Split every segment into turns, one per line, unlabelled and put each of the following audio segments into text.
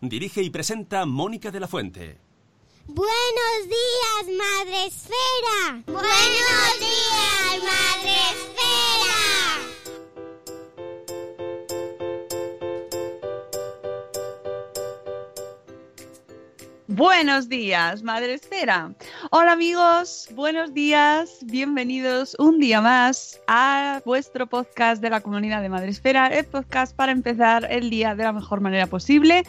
Dirige y presenta Mónica de la Fuente.
Buenos días, Madre Esfera. Buenos días, Madre Esfera.
Buenos días, Madre Esfera. Hola amigos, buenos días, bienvenidos un día más a vuestro podcast de la comunidad de Madre Esfera, el podcast para empezar el día de la mejor manera posible.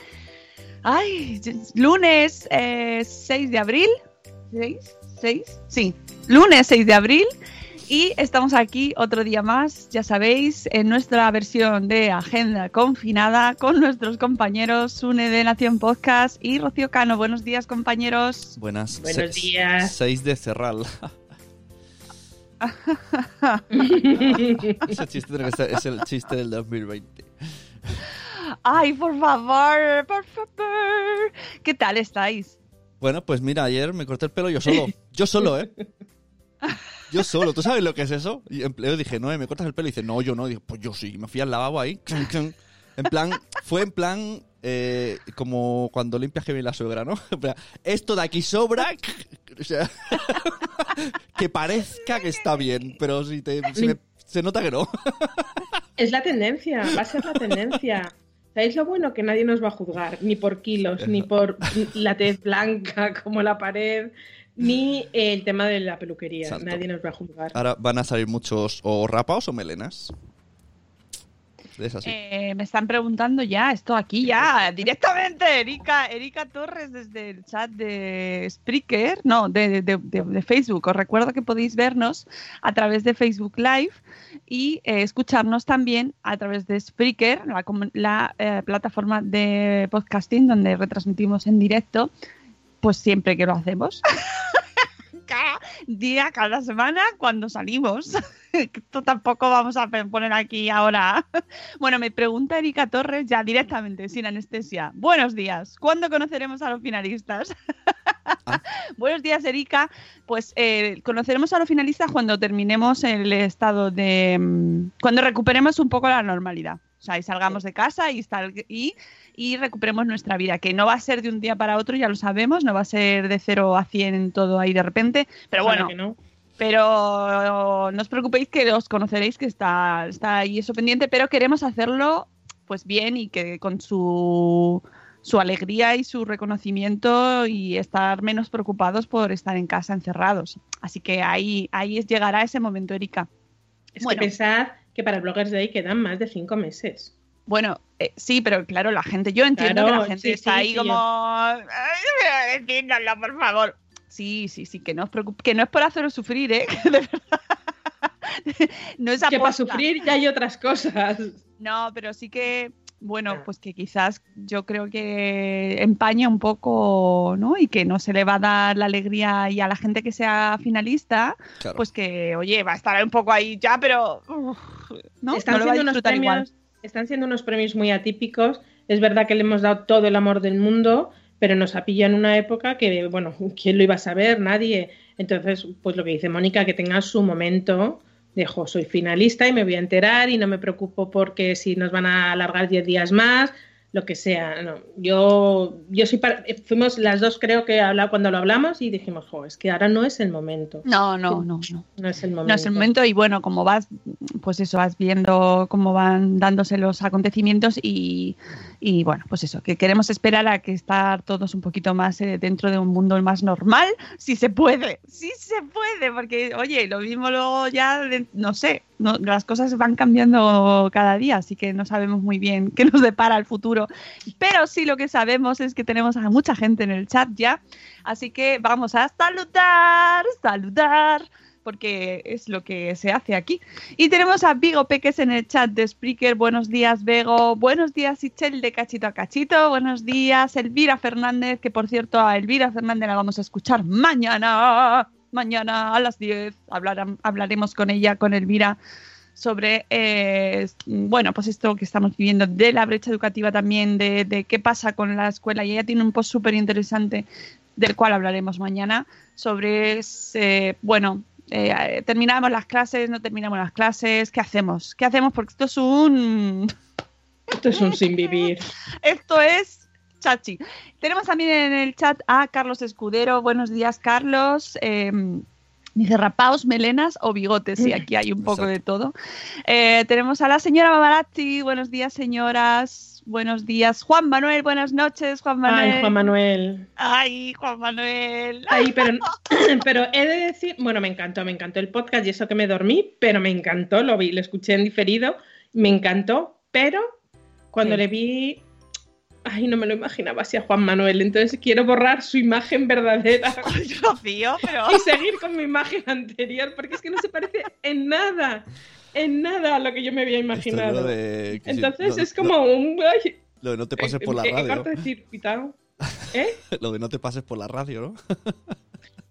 Ay, lunes eh, 6 de abril. ¿6? ¿6? Sí, lunes 6 de abril. Y estamos aquí otro día más, ya sabéis, en nuestra versión de Agenda Confinada con nuestros compañeros Sune de Nación Podcast y Rocío Cano. Buenos días, compañeros.
Buenas.
Buenos días.
6 de Cerral. Ese chiste es el chiste del 2020.
Ay, por favor, por favor. ¿Qué tal estáis?
Bueno, pues mira, ayer me corté el pelo yo solo. Yo solo, ¿eh? Yo solo. ¿Tú sabes lo que es eso? Y plan, dije, no, ¿me cortas el pelo? Y dice, no, yo no. Y dije, pues yo sí. Y me fui al lavabo ahí. En plan, fue en plan eh, como cuando limpias que viene la suegra, ¿no? Esto de aquí sobra. O sea, que parezca que está bien, pero si te, si me- se nota que no.
Es la tendencia, va a ser la tendencia. ¿Sabéis lo bueno? Que nadie nos va a juzgar, ni por kilos, ni por la tez blanca como la pared, ni el tema de la peluquería. Nadie nos va a juzgar.
Ahora van a salir muchos o rapaos o melenas. Es así.
Eh, me están preguntando ya, esto aquí ya, directamente, Erika, Erika Torres desde el chat de Spreaker, no, de, de- de- de Facebook. Os recuerdo que podéis vernos a través de Facebook Live y eh, escucharnos también a través de Spreaker, la, la, eh, plataforma de podcasting donde retransmitimos en directo, pues siempre que lo hacemos. cada día, cada semana, cuando salimos. Esto tampoco vamos a poner aquí ahora. Bueno, me pregunta Erika Torres ya directamente, sin anestesia. Buenos días. ¿Cuándo conoceremos a los finalistas? Buenos días, Erika. Pues eh, conoceremos a los finalistas cuando terminemos el estado de. mm, cuando recuperemos un poco la normalidad. O sea, y salgamos de casa y, sal- y, y recuperemos nuestra vida, que no va a ser de un día para otro, ya lo sabemos, no va a ser de 0 a 100 todo ahí de repente, pero bueno,
no.
pero no os preocupéis que os conoceréis que está, está ahí eso pendiente, pero queremos hacerlo pues bien y que con su, su alegría y su reconocimiento y estar menos preocupados por estar en casa encerrados. Así que ahí, ahí llegará ese momento, Erika.
Es
Bueno.
que pensad que para Bloggers Day quedan más de cinco meses.
Bueno, eh, sí, pero claro, la gente, yo entiendo
Claro,
que la gente
sí,
está
sí,
ahí
sí,
como,
yo-
"Ay, decídnoslo, por favor. Sí, sí, sí, que no os preocupe, que no es por haceros sufrir, ¿eh? De verdad. no es
Que para sufrir ya hay otras cosas.
No, pero sí que, bueno, pues que quizás yo creo que empaña un poco, ¿no? Y que no se le va a dar la alegría y a la gente que sea finalista,
Claro.
pues que, oye, va a estar un poco ahí ya, pero, ¿no?
Están
No lo va a
siendo unos
igual.
premios, están siendo unos premios muy atípicos. Es verdad que le hemos dado todo el amor del mundo, pero nos ha pillado en una época que, bueno, ¿quién lo iba a saber? Nadie. Entonces, pues lo que dice Mónica, que tenga su momento de, jo, soy finalista y me voy a enterar y no me preocupo porque si nos van a alargar 10 días más. Lo que sea. No, yo, yo soy para- eh, fuimos las dos, creo que habla, cuando lo hablamos y dijimos, jo, es que ahora no es el momento.
No, no, no, no.
No es el momento.
No es el momento y bueno, como vas, pues eso, vas viendo cómo van dándose los acontecimientos y, y bueno, pues eso, que queremos esperar a que estar todos un poquito más eh, dentro de un mundo más normal, si se puede, si se puede, porque oye, lo mismo luego ya, de- no sé, las cosas van cambiando cada día, así que no sabemos muy bien qué nos depara el futuro, pero sí lo que sabemos es que tenemos a mucha gente en el chat ya, así que vamos a saludar, saludar porque es lo que se hace aquí. Y tenemos a Vigo Peques en el chat de Spreaker. Buenos días, Bego. Buenos días, Ichel de Cachito a Cachito. Buenos días, Elvira Fernández, que por cierto a Elvira Fernández la vamos a escuchar mañana. Mañana a las 10 hablarán- hablaremos con ella, con Elvira, sobre, eh, bueno, pues esto que estamos viviendo de la brecha educativa también, de, de qué pasa con la escuela. Y ella tiene un post súper interesante del cual hablaremos mañana, sobre, ese, bueno, eh, terminamos las clases, no terminamos las clases, ¿qué hacemos? ¿Qué hacemos? Porque esto es un...
Esto es un sin vivir.
Esto es chachi. Tenemos también en el chat a Carlos Escudero. Buenos días, Carlos. Eh, dice rapaos, melenas o bigotes. Sí, aquí hay un poco de todo. Eh, tenemos a la señora Mamarazzi. Buenos días, señoras. Buenos días, Juan Manuel. Buenas noches, Juan Manuel.
Ay, Juan Manuel.
Ay, Juan Manuel.
Ay, pero, pero he de decir, bueno, me encantó, me encantó el podcast y eso que me dormí, pero me encantó, lo vi, lo escuché en diferido, me encantó, pero cuando
Sí.
le vi, ay, no me lo imaginaba así a Juan Manuel, entonces quiero borrar su imagen verdadera
Rocío, pero...
y seguir con mi imagen anterior, porque es que no se parece en nada, en nada a lo que yo me había imaginado.
de
Entonces
no-
es como un... ay,
Lo de no te pases por la
que
radio,
de. ¿Eh?
Lo de no te pases por la radio, ¿no?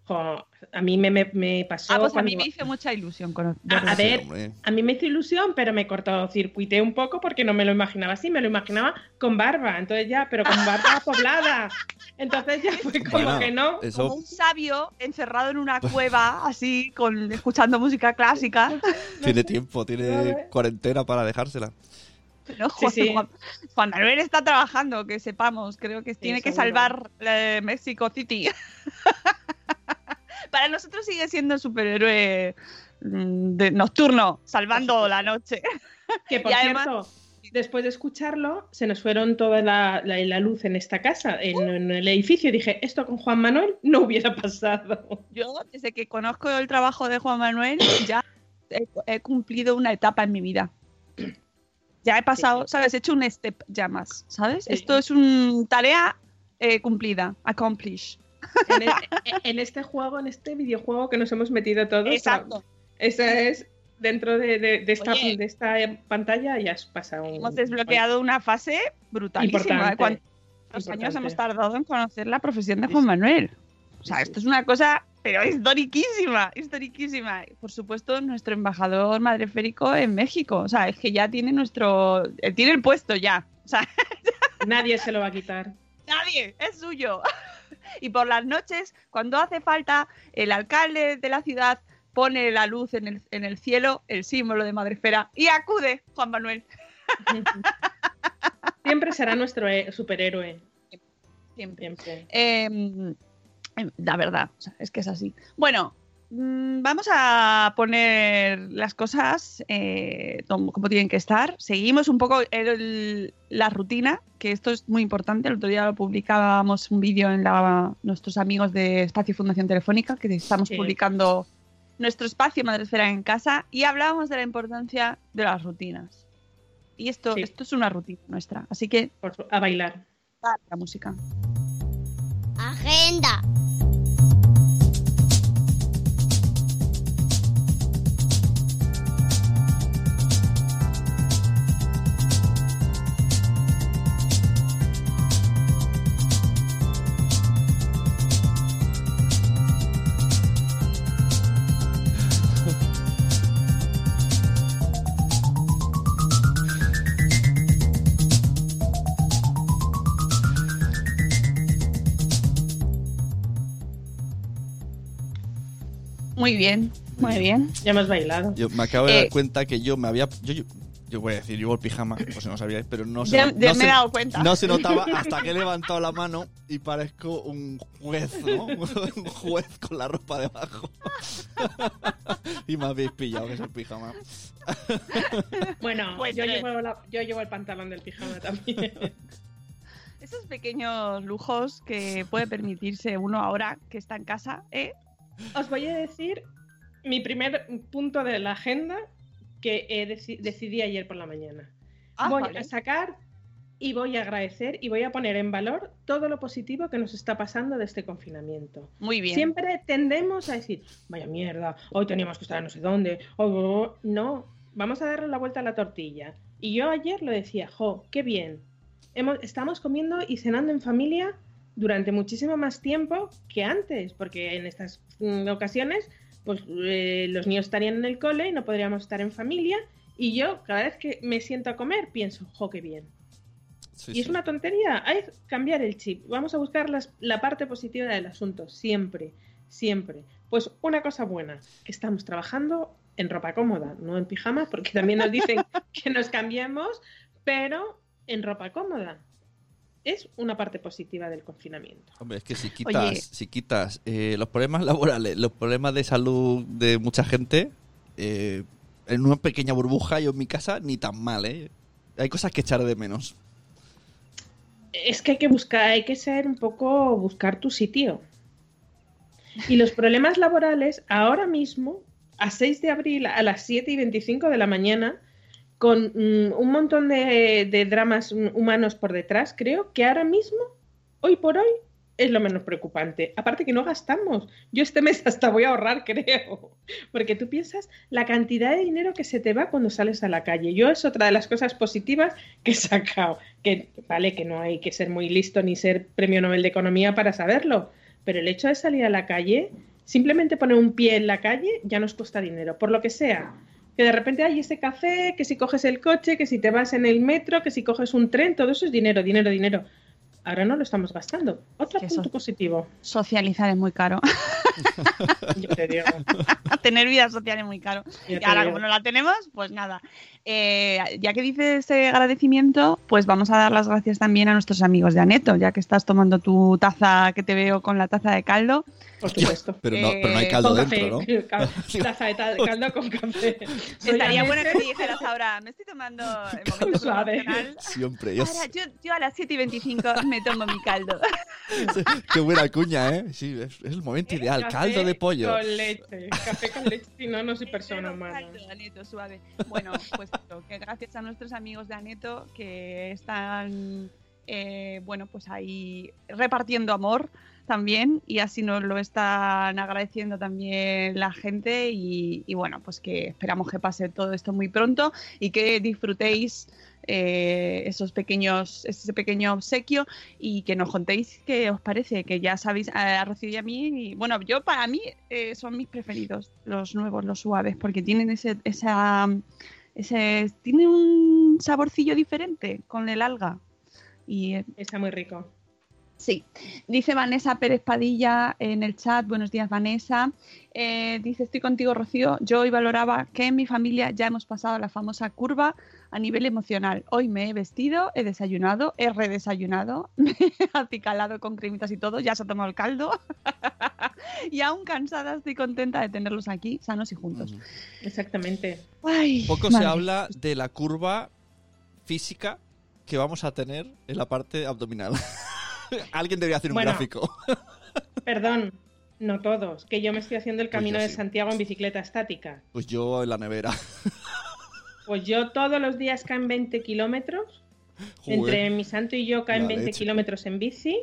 Jo, a mí me, me, me pasó...
Ah, pues a
cuando-
mí me hizo mucha ilusión con
A, a
Sí,
ver,
hombre.
a mí me hizo ilusión, pero me cortocircuité un poco porque no me lo imaginaba así, me lo imaginaba con barba, entonces ya, pero con barba poblada. Entonces ya fue como
Bueno,
que no.
como
Eso,
un sabio encerrado en una cueva, así, con escuchando música clásica.
tiene tiempo, tiene cuarentena para dejársela.
No,
Sí,
joder,
sí.
Juan, Juan Manuel está trabajando, que sepamos. Creo que tiene que
seguro.
salvar eh, Mexico City. Para nosotros sigue siendo el superhéroe mm, de nocturno, salvando la noche.
Que por
y además-
cierto, después de escucharlo, se nos fueron toda la, la- la luz en esta casa, en, en el edificio. Dije, esto con Juan Manuel no hubiera pasado.
Yo, desde que conozco el trabajo de Juan Manuel, ya he, he cumplido una etapa en mi vida. Ya he pasado, ¿sabes? He hecho un step ya más, ¿sabes?
Sí.
Esto es una tarea eh, cumplida, accomplish.
En, e- en este juego, en este videojuego que nos hemos metido todos.
Exacto.
Esa es dentro de, de- de esta,
Oye.
de esta pantalla ya has pasado un...
Hemos desbloqueado una fase brutalísima.
Importante,
¿eh? ¿Cuántos años hemos tardado en conocer la profesión de Juan Manuel? O sea, esto es una cosa, pero historiquísima, historiquísima. Por supuesto, nuestro embajador madreférico en México. O sea, es que ya tiene nuestro... eh, Tiene el puesto ya. O sea,
Nadie se lo va a quitar.
nadie, es suyo. Y por las noches, cuando hace falta, el alcalde de la ciudad pone la luz en el, en el cielo, el símbolo de Madrefera, y acude Juan Manuel.
Siempre será nuestro eh, superhéroe.
Siempre.
Siempre.
Eh, la verdad, es que es así. Bueno, vamos a poner las cosas eh, como, tienen que estar. Seguimos un poco el- la rutina, que esto es muy importante. El otro día lo publicábamos un vídeo en la, nuestros amigos de Espacio Fundación Telefónica, que estamos
Sí.
publicando nuestro espacio Madresfera en casa, y hablábamos de la importancia de las rutinas. Y esto,
Sí.
esto es una rutina nuestra. Así que,
Por a bailar.
la música.
Agenda.
Muy bien, muy bien.
Ya hemos bailado.
Yo me acabo de dar
Eh.
cuenta que yo me había. Yo, yo- Yo voy a decir, llevo el pijama, por si no sabíais, pero no se,
Ya-
no
ya me
se-
he dado cuenta.
No se notaba hasta que he levantado la mano y parezco un juez, ¿no? un juez con la ropa debajo. y me habéis pillado que es el pijama.
Bueno,
Pues
yo, llevo la- yo llevo el pantalón del pijama también.
Esos pequeños lujos que puede permitirse uno ahora que está en casa, ¿eh?
Os voy a decir mi primer punto de la agenda que eh, deci- decidí ayer por la mañana.
Ah,
voy
vale.
a sacar y voy a agradecer y voy a poner en valor todo lo positivo que nos está pasando de este confinamiento.
Muy bien.
Siempre tendemos a decir, vaya mierda, hoy teníamos que estar no sé dónde, hoy". no, vamos a darle la vuelta a la tortilla. Y yo ayer lo decía, jo, qué bien. Hemos, estamos comiendo y cenando en familia durante muchísimo más tiempo que antes, porque en estas mm, ocasiones pues eh, los niños estarían en el cole y no podríamos estar en familia. Y yo, cada vez que me siento a comer, pienso, jo, qué bien.
Sí,
y es una tontería, hay que cambiar el chip. Vamos a buscar las- la parte positiva del asunto, siempre, siempre. Pues una cosa buena, que estamos trabajando en ropa cómoda, no en pijama, porque también nos dicen que nos cambiemos, pero en ropa cómoda. Es una parte positiva del confinamiento.
Hombre, es que si quitas,
Oye.
si quitas eh, los problemas laborales, los problemas de salud de mucha gente, eh, en una pequeña burbuja, yo en mi casa, ni tan mal, ¿eh? Hay cosas que echar de menos.
Es que hay que buscar, hay que ser un poco buscar tu sitio. Y los problemas laborales, ahora mismo, a 6 de abril, a las 7 y 25 de la mañana, con mm, un montón de, de dramas humanos por detrás, creo que ahora mismo, hoy por hoy, es lo menos preocupante. Aparte que no gastamos. Yo este mes hasta voy a ahorrar, creo. Porque tú piensas la cantidad de dinero que se te va cuando sales a la calle. Yo es otra de las cosas positivas que he sacado. Que vale, que no hay que ser muy listo ni ser premio Nobel de Economía para saberlo. Pero el hecho de salir a la calle, simplemente poner un pie en la calle, ya nos cuesta dinero. Por lo que sea. Que de repente hay ese café, que si coges el coche, que si te vas en el metro, que si coges un tren, todo eso es dinero, dinero, dinero. Ahora no lo estamos gastando. Otro punto positivo.
Socializar es muy caro.
Yo te digo.
Tener vida social es muy caro.
Yo
Y ahora,
digo.
como no la tenemos, pues nada. Eh, ya que dices ese agradecimiento, pues vamos a dar las gracias también a nuestros amigos de Aneto, ya que estás tomando tu taza, que te veo con la taza de caldo.
Por supuesto.
Pero no, pero no hay
Eh,
caldo
Con
dentro,
café.
¿no?
Taza de caldo con café.
Estaría bueno que te dijeras ahora, me estoy tomando el momento
Suave.
Siempre. Yo
Ahora, yo, yo a las 7 y 25 me tomo mi caldo.
Qué buena cuña, ¿eh? Sí, es, es el momento ideal.
Café
Caldo de pollo.
Con leche. Café con leche. Si no, no soy persona humana.
Caldo, Aneto, suave. Bueno, pues esto, que gracias a nuestros amigos de Aneto que están, eh, bueno, pues ahí repartiendo amor también y así nos lo están agradeciendo también la gente y, bueno, pues que esperamos que pase todo esto muy pronto y que disfrutéis eh, esos pequeños, ese pequeño obsequio y que nos contéis qué os parece, que ya sabéis, a Rocío y a mí, y, bueno, yo para mí eh, son mis preferidos, los nuevos, los suaves, porque tienen ese, esa, ese, tiene un saborcillo diferente con el alga. Y eh,
Está muy rico.
Sí, dice Vanessa Pérez Padilla en el chat, buenos días Vanessa, Eh, dice estoy contigo Rocío, yo hoy valoraba que en mi familia ya hemos pasado la famosa curva a nivel emocional. Hoy me he vestido, he desayunado, he redesayunado, me he acicalado con cremitas y todo, ya se ha tomado el caldo y aún cansada estoy contenta de tenerlos aquí sanos y juntos.
Exactamente.
Ay,
Poco se habla de la curva física que vamos a tener en la parte abdominal. Alguien debería hacer un
Bueno.
gráfico.
Perdón, no todos. Que yo me estoy haciendo el camino
yo
de
sí.
Santiago en bicicleta estática.
Pues yo en la nevera.
Pues yo todos los días caen 20 kilómetros. Entre mi santo y yo caen
La
20
leche.
kilómetros en bici.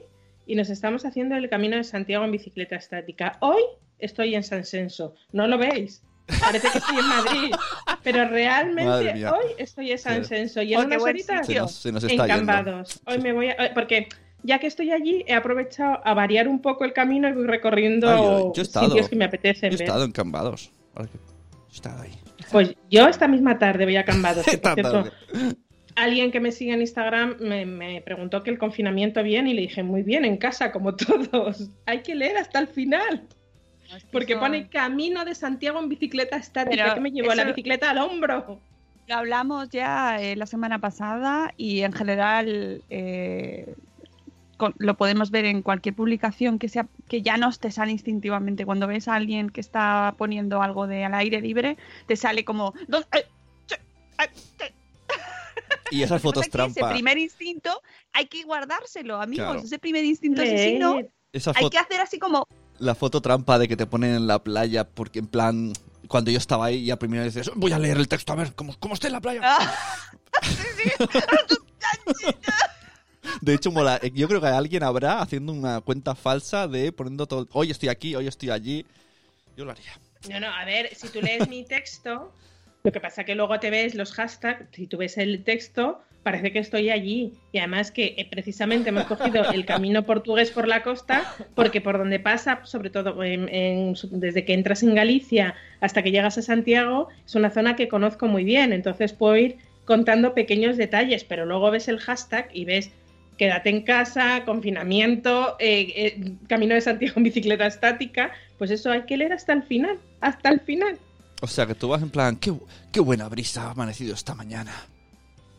Y nos estamos haciendo el camino de Santiago en bicicleta estática. Hoy estoy en San Senso. ¿No lo veis? Parece que estoy en Madrid. Pero realmente hoy estoy en San. Senso. Y
Oh,
en
qué
unas horitas
Se nos, se nos
en
está yendo.
Cambados. Hoy me voy a... eh, Porque ya que estoy allí, he aprovechado a variar un poco el camino y voy recorriendo
Ah, yo- yo he estado.
sitios que me apetecen
Yo he
ver.
estado en Cambados. Ahora que- Yo he estado ahí.
Pues yo esta misma tarde voy a Cambados. que, por
Esta
cierto,
tarde.
alguien que me sigue en Instagram me, me preguntó que el confinamiento bien y le dije, muy bien, en casa, como todos. Hay que leer hasta el final.
No,
Porque
son-
pone camino de Santiago en bicicleta estática.
Pero
que me llevó la
eso-
bicicleta al hombro.
Lo hablamos ya eh, la semana pasada y en general eh, con- lo podemos ver en cualquier publicación que sea que ya no te sale instintivamente cuando ves a alguien que está poniendo algo de al aire libre te sale como "No, eh, eh, che".
Y esas fotos
que ese
trampa.
primer instinto hay que guardárselo amigos
Claro.
ese primer instinto asesino
Esas
hay que hacer así como
La foto trampa de que te ponen en la playa porque en plan... Cuando yo estaba ahí, ya primero dices, voy a leer el texto a ver cómo, cómo está en la playa. De hecho, mola. Eh, Yo creo que alguien habrá haciendo una cuenta falsa de poniendo todo. Hoy estoy aquí, hoy estoy allí. Yo lo haría.
No, no, a ver, si tú lees mi texto, lo que pasa que luego te ves los hashtags, si tú ves el texto, parece que estoy allí. Y además que eh, precisamente hemos cogido el camino portugués por la costa, porque por donde pasa, sobre todo desde que entras en Galicia hasta que llegas a Santiago, es una zona que conozco muy bien. Entonces puedo ir contando pequeños detalles, pero luego ves el hashtag y ves quédate en casa, confinamiento, eh, eh, camino de Santiago en bicicleta estática, pues eso hay que leer hasta el final, hasta el final.
O sea, que tú vas en plan, qué, qué buena brisa ha amanecido esta mañana.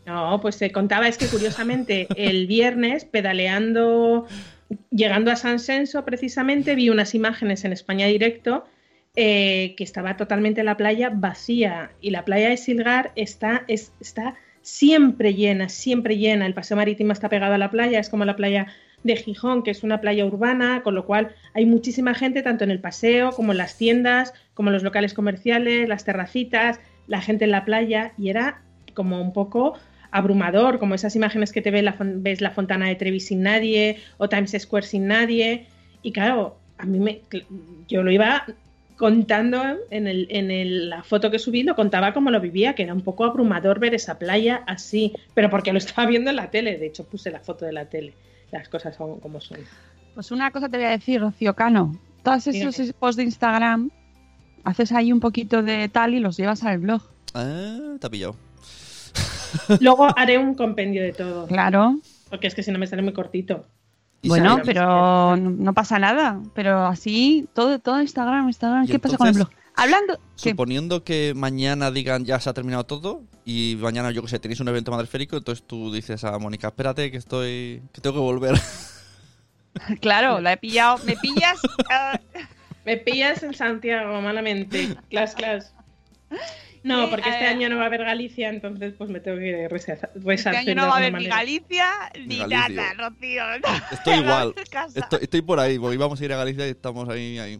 No, pues se contaba, es que curiosamente el viernes, pedaleando, llegando a San Senso precisamente, vi unas imágenes en España Directo eh, que estaba totalmente la playa vacía y la playa de Silgar está, es- está siempre llena, siempre llena. El paseo marítimo está pegado a la playa, es como la playa de Gijón, que es una playa urbana, con lo cual hay muchísima gente tanto en el paseo como en las tiendas, como en los locales comerciales, las terracitas, la gente en la playa y era como un poco abrumador, como esas imágenes que te ves la, ves la Fontana de Trevi sin nadie o Times Square sin nadie. Y claro, a mí me, yo lo iba contando en, el, en el- la foto que subí, lo contaba como lo vivía, que era un poco abrumador ver esa playa así, pero porque lo estaba viendo en la tele, de hecho puse la foto de la tele, las cosas son como son.
Pues una cosa te voy a decir, Rocío Cano. Todos esos
Dígame.
posts de Instagram, haces ahí un poquito de tal y los llevas al blog.
Ah, te ha pillado.
Luego haré un compendio de todo,
Claro.
porque es que si no me sale muy cortito.
Bueno, pero no pasa nada. Pero así, todo, todo Instagram, Instagram. ¿Qué pasa con el blog? Hablando. ¿qué?
Suponiendo que mañana digan ya se ha terminado todo y mañana, yo que sé, tenéis un evento madreférico, entonces tú dices a Mónica, espérate que estoy. que tengo que volver.
Claro, la he pillado. ¿Me pillas?
Me pillas en Santiago, malamente. Clas, clas. No,
Sí,
porque este año no va a haber Galicia, entonces pues me tengo que resarcir
Este año no va a haber ni Galicia ni
Galicia.
nada, Rocío.
Estoy igual. Estoy, estoy por ahí, porque íbamos a ir a Galicia y estamos ahí. ahí.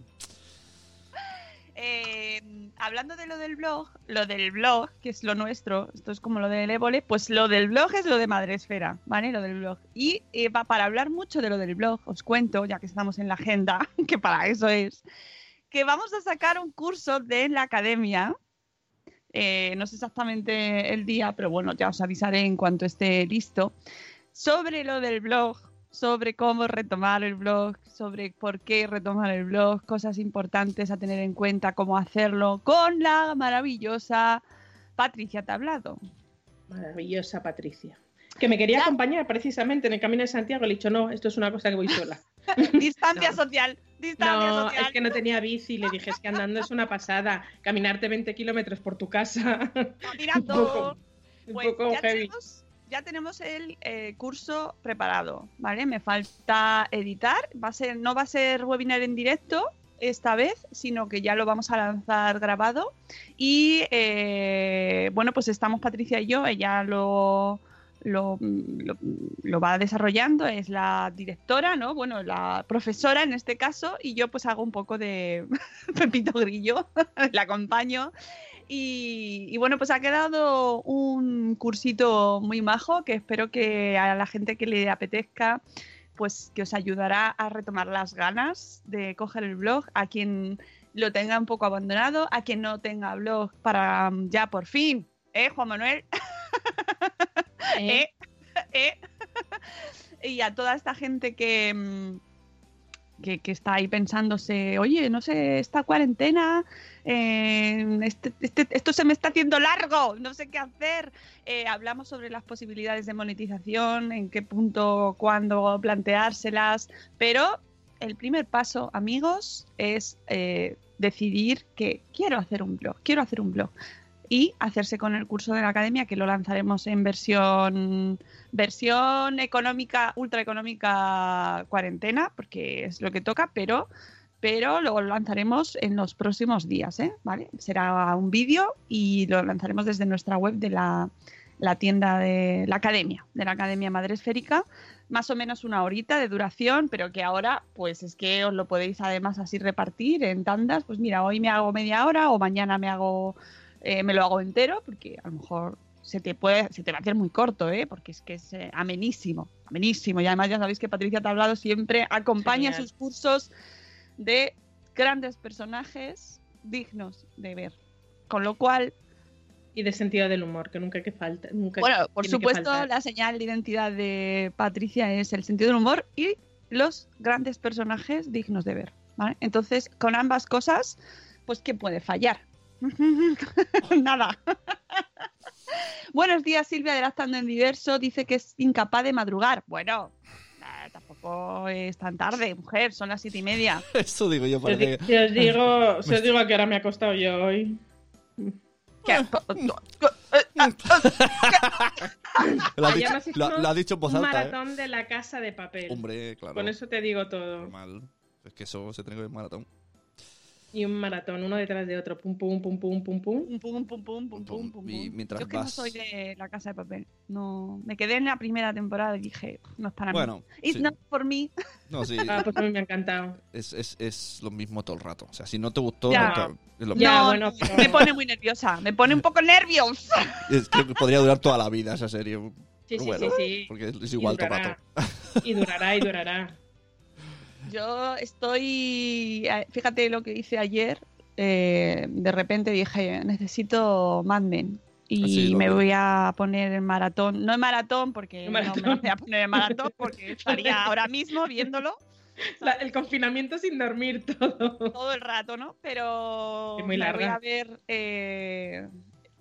Eh, hablando de lo del blog, lo del blog, que es lo nuestro, esto es como lo del Évole, pues lo del blog es lo de Madresfera, ¿vale? Lo del blog. Y eh, pa- para hablar mucho de lo del blog, os cuento, ya que estamos en la agenda, que para eso es, que vamos a sacar un curso de la academia. Eh, no sé exactamente el día, pero bueno, ya os avisaré en cuanto esté listo, sobre lo del blog, sobre cómo retomar el blog, sobre por qué retomar el blog, cosas importantes a tener en cuenta, cómo hacerlo, con la maravillosa Patricia Tablado.
Maravillosa Patricia. Que me quería
Ya.
acompañar precisamente en el camino de Santiago. Le he dicho, no, esto es una cosa que voy sola.
Distancia
No.
social, distancia
No,
social.
es que no tenía bici. Le dije, es que andando es una pasada. Caminarte 20 kilómetros por tu casa. Un poco, un
Pues
poco
ya
heavy.
tenemos, ya tenemos el eh, curso preparado, ¿vale? Me falta editar. Va a ser, no va a ser webinar en directo esta vez, sino que ya lo vamos a lanzar grabado. Y eh, bueno, pues estamos Patricia y yo, ella lo, lo, lo- lo va desarrollando, es la directora, ¿no? Bueno, la profesora en este caso, y yo pues hago un poco de Pepito Grillo, la acompaño. Y, y bueno, pues ha quedado un cursito muy majo que espero que a la gente que le apetezca, pues que os ayudará a retomar las ganas de coger el blog, a quien lo tenga un poco abandonado, a quien no tenga blog para mm, ya por fin, ¿eh, Juan Manuel?
¿Eh?
¿Eh? y a toda esta gente que, mm, que, que está ahí pensándose, oye, no sé, esta cuarentena, eh, este- este- esto se me está haciendo largo, no sé qué hacer. Eh, hablamos sobre las posibilidades de monetización, en qué punto, cuándo planteárselas, pero el primer paso, amigos, es eh, decidir que quiero hacer un blog, quiero hacer un blog. Y hacerse con el curso de la academia que lo lanzaremos en versión versión económica, ultra económica cuarentena, porque es lo que toca, pero pero lo lanzaremos en los próximos días, ¿eh? ¿vale? Será un vídeo y lo lanzaremos desde nuestra web de la, la tienda de la academia, de la Academia Madre Esférica, más o menos una horita de duración, pero que ahora, pues es que os lo podéis además así repartir en tandas, pues mira, hoy me hago media hora o mañana me hago, eh, me lo hago entero, porque a lo mejor se te puede, se te va a hacer muy corto, ¿eh? porque es que es eh, amenísimo, amenísimo. Y además ya sabéis que Patricia Tablado siempre acompaña
Genial.
sus cursos de grandes personajes dignos de ver. Con lo cual,
Y de sentido del humor, que nunca que falta. Nunca
bueno, por supuesto, la señal de identidad de Patricia es el sentido del humor y los grandes personajes dignos de ver. ¿vale? Entonces, con ambas cosas, pues, ¿qué puede fallar? Nada. Buenos días, Silvia de Lactando en Diverso. Dice que es incapaz de madrugar. Bueno, eh, tampoco es tan tarde, mujer, son las siete y media.
Eso digo yo,
Si os, di-
parece que...
si os digo, si os digo a qué hora me he acostado yo hoy.
¿Qué?
Lo ha dicho, lo- ha dicho en voz
un
alta, ¿eh?
maratón de la casa de papel.
Hombre, claro.
Con eso te digo todo.
Normal. Es que eso se tiene que ver maratón.
Y un maratón, uno detrás de otro. Pum, pum, pum, pum, pum, pum.
Pum, pum, pum, pum, pum, pum, pum,
Y
pum.
mientras
Yo es que no soy de la casa de papel. No, me quedé en la primera temporada y dije, no es para
Bueno,
mí. It's
sí.
not for me.
No, sí.
Ah, pues a mí me ha encantado.
Es, es, es lo mismo todo el rato. O sea, si no te gustó,
Ya.
no te- es lo
Ya,
mismo.
bueno, pero-
me pone muy nerviosa. Me pone un poco nerviosa.
Es que podría durar toda la vida esa serie.
Sí, sí,
bueno,
sí, sí.
Porque es,
Y
igual todo el rato.
Y durará, y durará.
Yo estoy, fíjate lo que hice ayer. eh, de repente dije, necesito Mad Men. Y
Ah,
me voy a poner en maratón. No en maratón, porque no me voy a poner en maratón, porque estaría ahora mismo viéndolo.
La- el confinamiento sin dormir todo.
todo el rato, ¿no? Pero
Es muy
me voy a ver eh,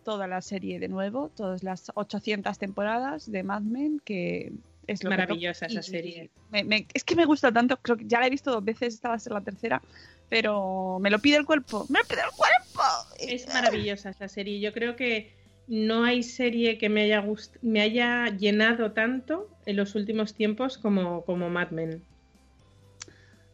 toda la serie de nuevo, todas las 800 temporadas de Mad Men, que es
Maravillosa esa serie.
me- me- es que me gusta tanto, creo que ya la he visto dos veces, esta va a ser la tercera, pero me lo pide el cuerpo, me lo pide el cuerpo.
Es maravillosa esa serie. Yo creo que no hay serie que me haya gust- me haya llenado tanto en los últimos tiempos como, como Mad Men.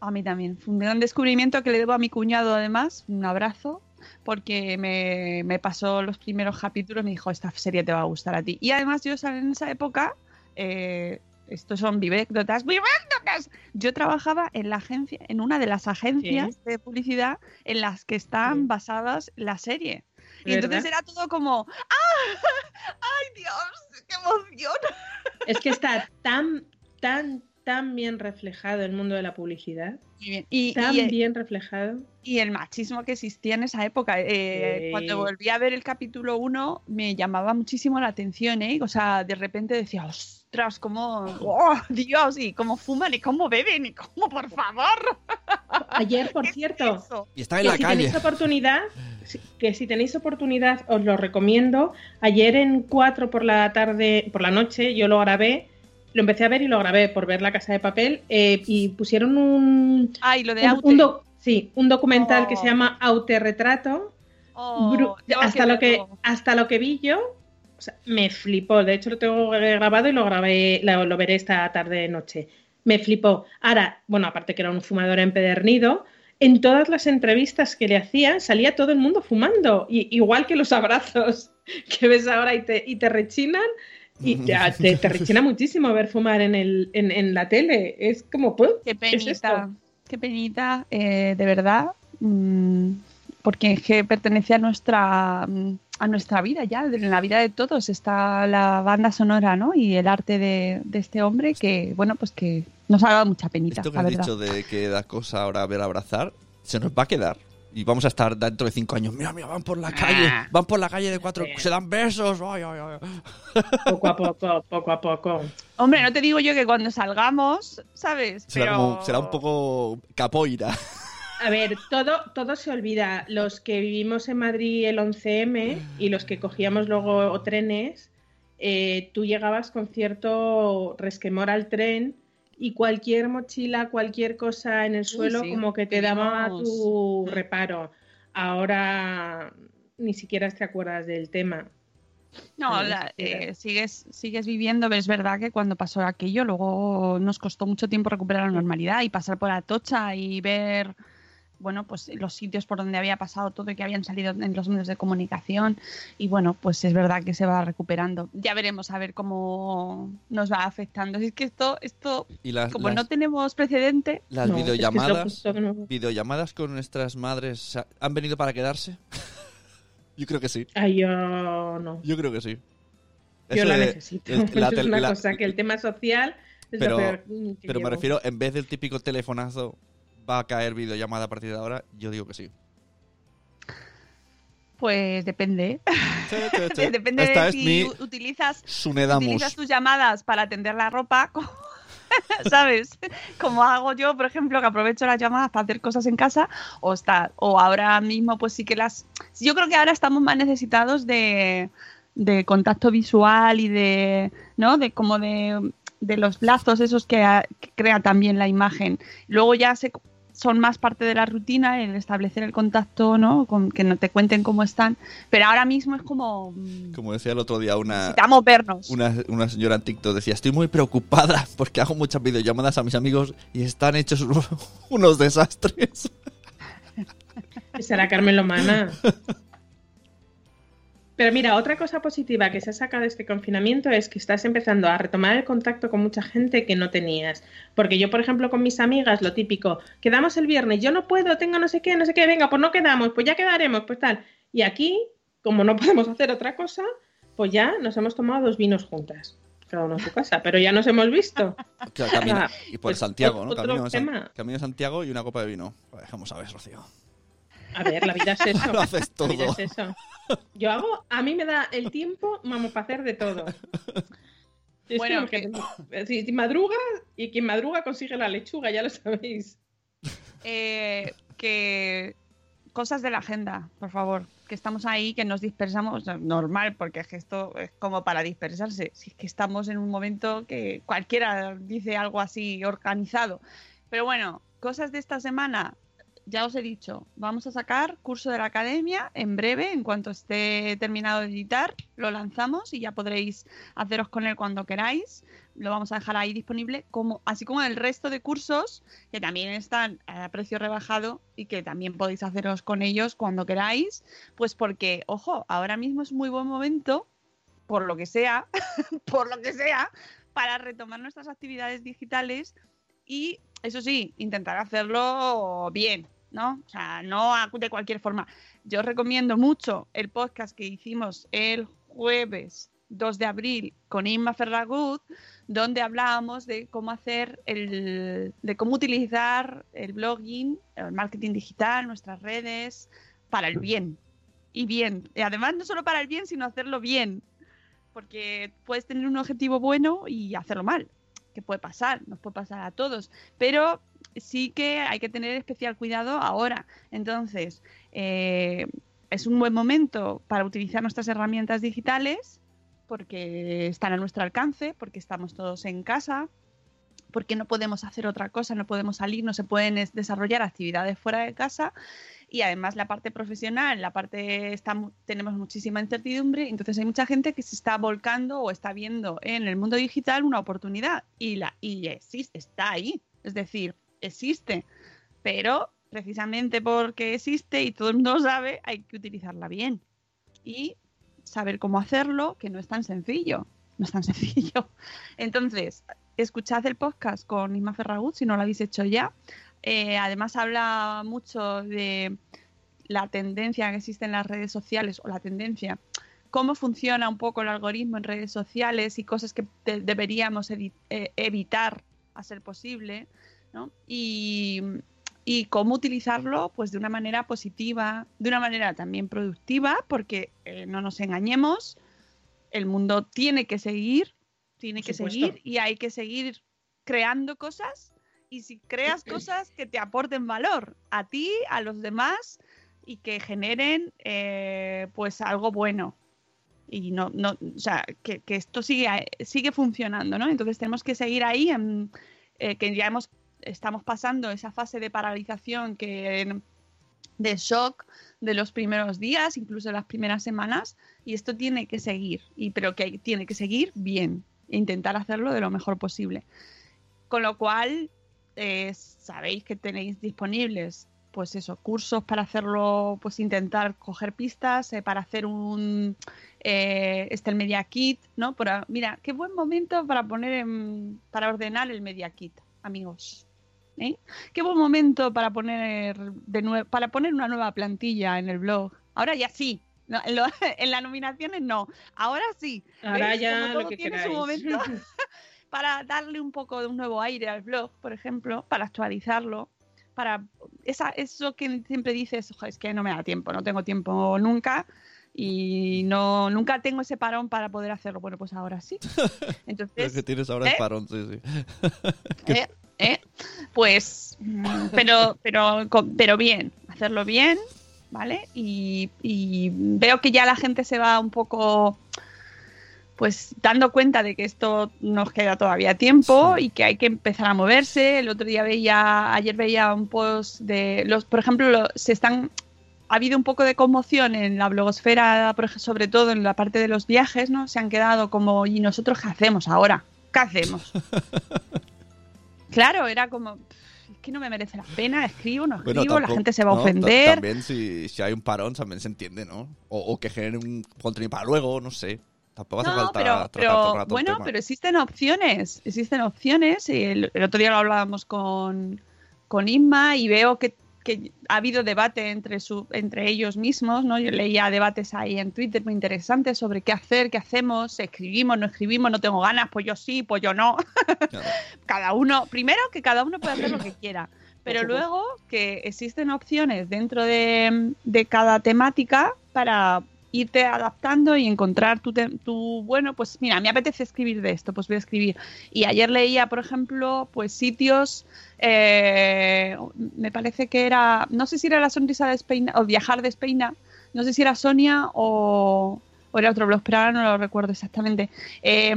A mí también. Fue un gran descubrimiento que le debo a mi cuñado, además. Un abrazo. Porque me, me pasó los primeros capítulos y me dijo: Esta serie te va a gustar a ti. Y además, yo en esa época. Eh, estos son vivécdotas. ¡Vivécdotas! Yo trabajaba en la agencia, en una de las agencias de publicidad en las que están
Sí.
basadas la serie. Y
¿Verdad?
entonces era todo como ¡Ah! ¡Ay, Dios! ¡Qué emoción!
Es que está tan, tan, tan bien reflejado el mundo de la publicidad.
Bien. Y,
Tan
y-
bien reflejado.
y el machismo que existía en esa época. Eh,
Sí.
Cuando volví a ver el capítulo 1 me llamaba muchísimo la atención, ¿eh? O sea, de repente decía, ostras, cómo, oh, Dios, y cómo fuman y cómo beben y cómo, por favor.
Ayer, por
¿qué es
cierto,
eso?
Y está en
que
la
si
calle.
tenéis oportunidad, si- que si tenéis oportunidad os lo recomiendo. Ayer en 4 por la tarde, por la noche, yo lo grabé, lo empecé a ver y lo grabé por ver La Casa de Papel eh, y pusieron un,
Ay, lo de
un, un doc- sí, un documental que
Oh.
se llama Autorretrato.
Oh,
hasta lo que hasta lo que vi yo o sea, me flipó. De hecho lo tengo grabado y lo grabé lo, lo veré esta tarde noche. Me flipó. Ahora bueno aparte que era un fumador empedernido en todas las entrevistas que le hacían salía todo el mundo fumando y, igual que los abrazos que ves ahora y te, y te rechinan y te, te, te rechina muchísimo ver fumar en, el, en, en la tele. Es como pues
Qué
¿qué es esto?
penita, qué penita, eh, de verdad, mm, porque es que pertenece a nuestra mm, a nuestra vida ya, en la vida de todos está la banda sonora, ¿no? Y el arte de, de este hombre que, bueno, pues que nos ha dado mucha penita,
Esto que has dicho de que da cosa ahora ver abrazar, se nos va a quedar. Y vamos a estar dentro de cinco años. Mira, mira, van por la calle. Van por la calle de cuatro. Se dan besos. Ay, ay, ay.
poco a poco poco a poco
Hombre, no te digo yo que cuando salgamos, ¿sabes?
Será,
Pero...
como- será un poco capoeira.
A ver, todo, todo se olvida. Los que vivimos en Madrid el 11M y los que cogíamos luego trenes, eh, tú llegabas con cierto resquemor al tren y cualquier mochila, cualquier cosa en el suelo,
sí,
como que te daba tu reparo. Ahora ni siquiera te acuerdas del tema.
No, la- eh, sigues, sigues viviendo, pero es verdad que cuando pasó aquello, luego nos costó mucho tiempo recuperar la normalidad y pasar por Atocha y ver, bueno, pues los sitios por donde había pasado todo y que habían salido en los medios de comunicación. Y bueno, pues es verdad que se va recuperando. Ya veremos a ver cómo nos va afectando. Si es que esto, esto
Y las,
como
las-
no tenemos precedente,
las
No, es que es lo
videollamadas,
justo que no-
videollamadas con nuestras madres ¿sa- han venido para quedarse. Yo creo que sí.
Ay, yo no.
Yo creo que sí.
Yo
Eso
la
de-
necesito.
el- la
Eso es una
la-
cosa que el tema social es
Pero-
lo peor que
Pero me refiero, en vez del típico telefonazo, va a caer videollamada a partir de ahora. Yo digo que sí.
pues depende.
Sí, sí, sí.
depende
Esta
de si utilizas utilizas tus llamadas para atender la ropa, como- ¿sabes? Como hago yo, por ejemplo, que aprovecho las llamadas para hacer cosas en casa, o está, o ahora mismo, pues sí que las. Yo creo que ahora estamos más necesitados de, de contacto visual y de, ¿no? De como de, de los lazos esos que crea también la imagen. Luego ya se son más parte de la rutina el establecer el contacto, ¿no? Con que no te cuenten cómo están, pero ahora mismo es como mm,
Como decía el otro día una,
necesitamos vernos.
una, una señora en TikTok, decía, estoy muy preocupada porque hago muchas videollamadas a mis amigos y están hechos unos, unos desastres.
Será Carmen Lomana. Pero mira, otra cosa positiva que se ha sacado de este confinamiento es que estás empezando a retomar el contacto con mucha gente que no tenías. Porque yo, por ejemplo, con mis amigas, lo típico, quedamos el viernes, yo no puedo, tengo no sé qué, no sé qué, venga, pues no quedamos, pues ya quedaremos, pues tal. Y aquí, como no podemos hacer otra cosa, pues ya nos hemos tomado dos vinos juntas. Cada uno en su casa, pero ya nos hemos visto.
Claro, camina- y por
pues
Santiago, ¿no? Camino
tema.
Camino de Santiago y una copa de vino. Pues vamos a ver, Rocío.
A ver, la vida es eso.
Lo haces
La vida
todo.
es eso. Yo hago, a mí me da el tiempo, vamos, para hacer de todo. Es
Bueno,
que, si, si madruga y quien madruga consigue la lechuga, ya lo sabéis.
Eh, que cosas de la agenda, por favor. Que estamos ahí, que nos dispersamos. Normal, porque es que esto es como para dispersarse. Si es que estamos en un momento que cualquiera dice algo así organizado. Pero bueno, cosas de esta semana. Ya os he dicho, vamos a sacar curso de la academia en breve, en cuanto esté terminado de editar, lo lanzamos y ya podréis haceros con él cuando queráis. Lo vamos a dejar ahí disponible, como, así como el resto de cursos que también están a precio rebajado y que también podéis haceros con ellos cuando queráis, pues porque, ojo, ahora mismo es muy buen momento, por lo que sea, por lo que sea, para retomar nuestras actividades digitales y, eso sí, intentar hacerlo bien, ¿no? O sea, no de cualquier forma. Yo recomiendo mucho el podcast que hicimos el jueves 2 de abril con Inma Ferragut, donde hablábamos de cómo hacer el, de cómo utilizar el blogging, el marketing digital, nuestras redes, para el bien. Y bien. Y además, no solo para el bien, sino hacerlo bien. Porque puedes tener un objetivo bueno y hacerlo mal. Que puede pasar, nos puede pasar a todos. Pero sí que hay que tener especial cuidado ahora. Entonces, eh, es un buen momento para utilizar nuestras herramientas digitales porque están a nuestro alcance, porque estamos todos en casa, porque no podemos hacer otra cosa, no podemos salir, no se pueden es- desarrollar actividades fuera de casa y además la parte profesional, la parte está tenemos muchísima incertidumbre, entonces hay mucha gente que se está volcando o está viendo en el mundo digital una oportunidad y la y existe, está ahí, es decir, existe, pero precisamente porque existe y todo el mundo sabe, hay que utilizarla bien y saber cómo hacerlo, que no es tan sencillo, no es tan sencillo. Entonces, escuchad el podcast con Isma Ferragut si no lo habéis hecho ya. Eh, además habla mucho de la tendencia que existe en las redes sociales o la tendencia, cómo funciona un poco el algoritmo en redes sociales y cosas que de- deberíamos eh, evitar a ser posible, ¿no? Y, y cómo utilizarlo pues de una manera positiva, de una manera también productiva, porque eh, no nos engañemos, el mundo tiene que seguir, tiene
Por
que
supuesto.
seguir y hay que seguir creando cosas y si creas cosas que te aporten valor a ti, a los demás y que generen eh, pues algo bueno y no, no o sea, que, que esto sigue, sigue funcionando, ¿no? Entonces tenemos que seguir ahí, en, eh, que ya hemos, estamos pasando esa fase de paralización que de shock de los primeros días, incluso de las primeras semanas, y esto tiene que seguir, y, pero que tiene que seguir bien, e intentar hacerlo de lo mejor posible. Con lo cual, eh, sabéis que tenéis disponibles pues eso, cursos para hacerlo, pues intentar coger pistas, eh, para hacer un eh, este el Media Kit, ¿no? Para, mira, qué buen momento para poner en, para ordenar el Media Kit, amigos. ¿eh? Qué buen momento para poner de para poner una nueva plantilla en el blog. Ahora ya sí. No, en, las nominaciones no. Ahora sí.
Ahora ya lo que
tiene su momento para darle un poco de un nuevo aire al blog, por ejemplo, para actualizarlo, para esa, eso que siempre dices, "Ojo, es que no me da tiempo, no tengo tiempo nunca y no nunca tengo ese parón para poder hacerlo. Bueno, pues ahora sí.
Lo
Entonces,
que tienes ahora
¿eh?
es parón, sí, sí.
eh, eh, pues, mm, pero, pero, pero bien, hacerlo bien, ¿vale? Y, y veo que ya la gente se va un poco, pues, dando cuenta de que esto nos queda todavía tiempo y que hay que empezar a moverse. El otro día veía, ayer veía un post de los, por ejemplo, lo- se están ha habido un poco de conmoción en la blogosfera, sobre todo en la parte de los viajes, ¿no? Se han quedado como, ¿y nosotros qué hacemos ahora? ¿Qué hacemos? Claro, era como, "Pff, es que no me merece la pena, escribo, no escribo,
Bueno,
la gente se va a
no,
ofender.
También si, si hay un parón también se entiende, ¿no? O, o que genere un contenido para luego, no sé. Tampoco hace
No,
falta
pero, pero
rato
bueno,
tema.
pero existen opciones, existen opciones. y el, el otro día lo hablábamos con, con Inma y veo que, que ha habido debate entre, su, entre ellos mismos, ¿no? Yo leía debates ahí en Twitter muy interesantes sobre qué hacer, qué hacemos, escribimos, no escribimos, no tengo ganas, pues yo sí, pues yo no. cada uno, primero que cada uno puede hacer lo que quiera, pero luego que existen opciones dentro de, de cada temática para irte adaptando y encontrar tu, tu, bueno, pues mira, me apetece escribir de esto, pues voy a escribir. Y ayer leía, por ejemplo, pues sitios, eh, me parece que era, no sé si era la sonrisa de Espeina o viajar de Espeina, no sé si era Sonia o, o era otro blog, pero ahora no lo recuerdo exactamente. Eh,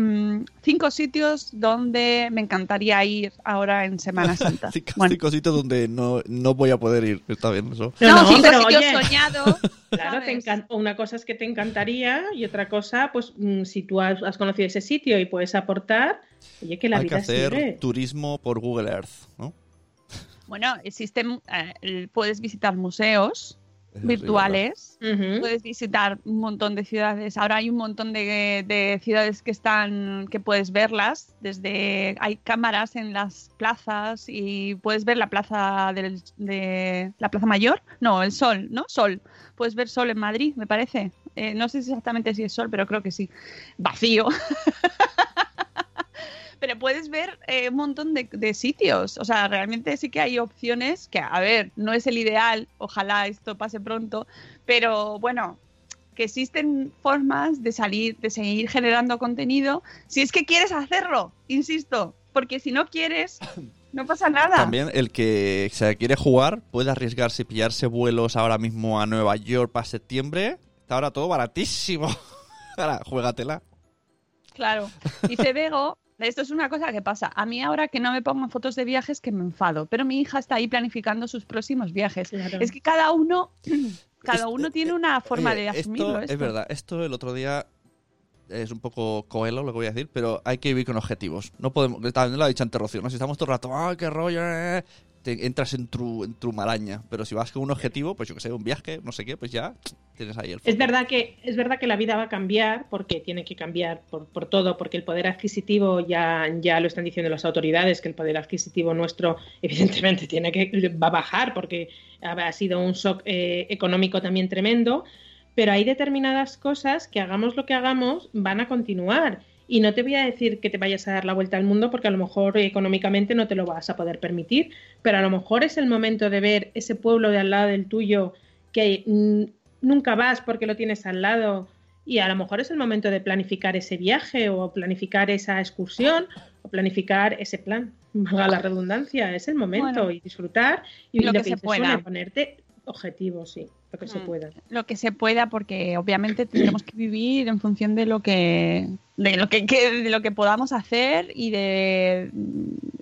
cinco sitios donde me encantaría ir ahora en Semana Santa.
Cinco,
Bueno,
cinco sitios donde no, no voy a poder ir. Está bien eso.
No,
no, cinco
pero
sitios
oye,
soñados.
Claro, te una cosa es que te encantaría y otra cosa, pues mm, si tú has, has conocido ese sitio y puedes aportar, oye, que la
Hay que
vida
hacer
sigue.
turismo por Google Earth, ¿no?
Bueno, existen, eh, puedes visitar museos Virtuales, puedes visitar un montón de ciudades. Ahora hay un montón de, de ciudades que están, que puedes verlas. Desde hay cámaras en las plazas y puedes ver la plaza del, de la plaza mayor. No, el Sol, ¿no? Sol. Puedes ver Sol en Madrid, me parece. Eh, no sé exactamente si es Sol, pero creo que sí. Vacío. puedes ver eh, un montón de, de sitios. O sea, realmente sí que hay opciones que, a ver, no es el ideal, ojalá esto pase pronto, pero bueno, que existen formas de salir, de seguir generando contenido, si es que quieres hacerlo, insisto, porque si no quieres, no pasa nada.
También el que se quiere jugar puede arriesgarse y pillarse vuelos ahora mismo a Nueva York para septiembre. Está ahora todo baratísimo. Ahora, juégatela.
Claro. Dice Bego, esto es una cosa que pasa. A mí ahora que no me pongan fotos de viajes que me enfado, pero mi hija está ahí planificando sus próximos viajes.
Claro.
Es que cada uno, cada
Esto-
uno tiene una forma
Oye,
de asumirlo.
Esto, es verdad. Esto el otro día es un poco coelo lo que voy a decir, pero hay que vivir con objetivos. No podemos, también lo ha dicho antes Rocío, ¿no? Si estamos todo el rato, ¡ay, qué rollo! eh", Te entras en tu, en tu maraña. Pero si vas con un objetivo, pues yo que sé, un viaje, no sé qué, pues ya tienes ahí el
Es
foco.
verdad que es verdad que la vida va a cambiar porque tiene que cambiar por, por todo, porque el poder adquisitivo ya, ya lo están diciendo las autoridades, que el poder adquisitivo nuestro evidentemente tiene que va a bajar porque ha, ha sido un shock eh, económico también tremendo, pero hay determinadas cosas que hagamos lo que hagamos van a continuar. Y no te voy a decir que te vayas a dar la vuelta al mundo porque a lo mejor económicamente no te lo vas a poder permitir, pero a lo mejor es el momento de ver ese pueblo de al lado del tuyo que mm, nunca vas porque lo tienes al lado y a lo mejor es el momento de planificar ese viaje o planificar esa excursión o planificar ese plan. Valga la redundancia, es el momento
Bueno.
y disfrutar y
Lo
lo
que
que
se pueda.
Ponerte objetivos, sí, lo que se pueda.
Lo que se pueda, porque obviamente tendremos que vivir en función de lo que, de lo que, que- de lo que podamos hacer y de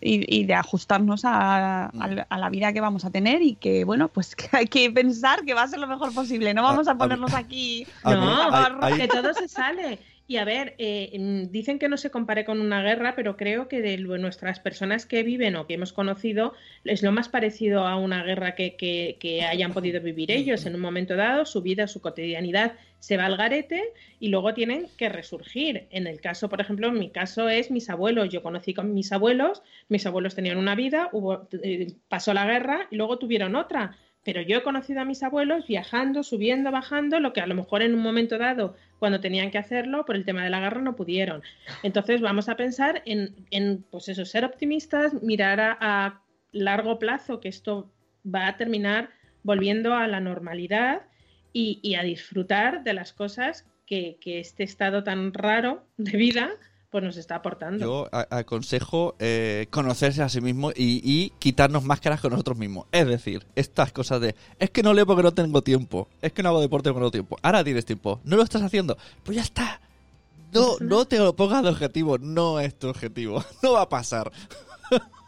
y, y de ajustarnos a, a la- a la vida que vamos a tener y que, bueno, pues que hay que pensar que va a ser lo mejor posible. No vamos a ponernos aquí.
A
no,
mí- hay- hay-
que todo se sale. Y a ver, eh, dicen que no se compare con una guerra, pero creo que de nuestras personas que viven o que hemos conocido es lo más parecido a una guerra que, que- que hayan podido vivir ellos. En un momento dado, su vida, su cotidianidad se va al garete y luego tienen que resurgir. En el caso, por ejemplo, en mi caso es mis abuelos. Yo conocí con mis abuelos, mis abuelos tenían una vida, hubo, eh, pasó la guerra y luego tuvieron otra. Pero yo he conocido a mis abuelos viajando, subiendo, bajando, lo que a lo mejor en un momento dado, cuando tenían que hacerlo, por el tema de la guerra no pudieron. Entonces vamos a pensar en, en pues eso, ser optimistas, mirar a, largo plazo que esto va a terminar volviendo a la normalidad y, a disfrutar de las cosas que este estado tan raro de vida pues nos está aportando.
Yo aconsejo eh, conocerse a sí mismo y, y quitarnos máscaras con nosotros mismos. Es decir, estas cosas de es que no leo porque no tengo tiempo, es que no hago deporte porque no tengo tiempo. Ahora tienes tiempo, no lo estás haciendo, pues ya está. No, no te lo pongas de objetivo, no es tu objetivo, no va a pasar.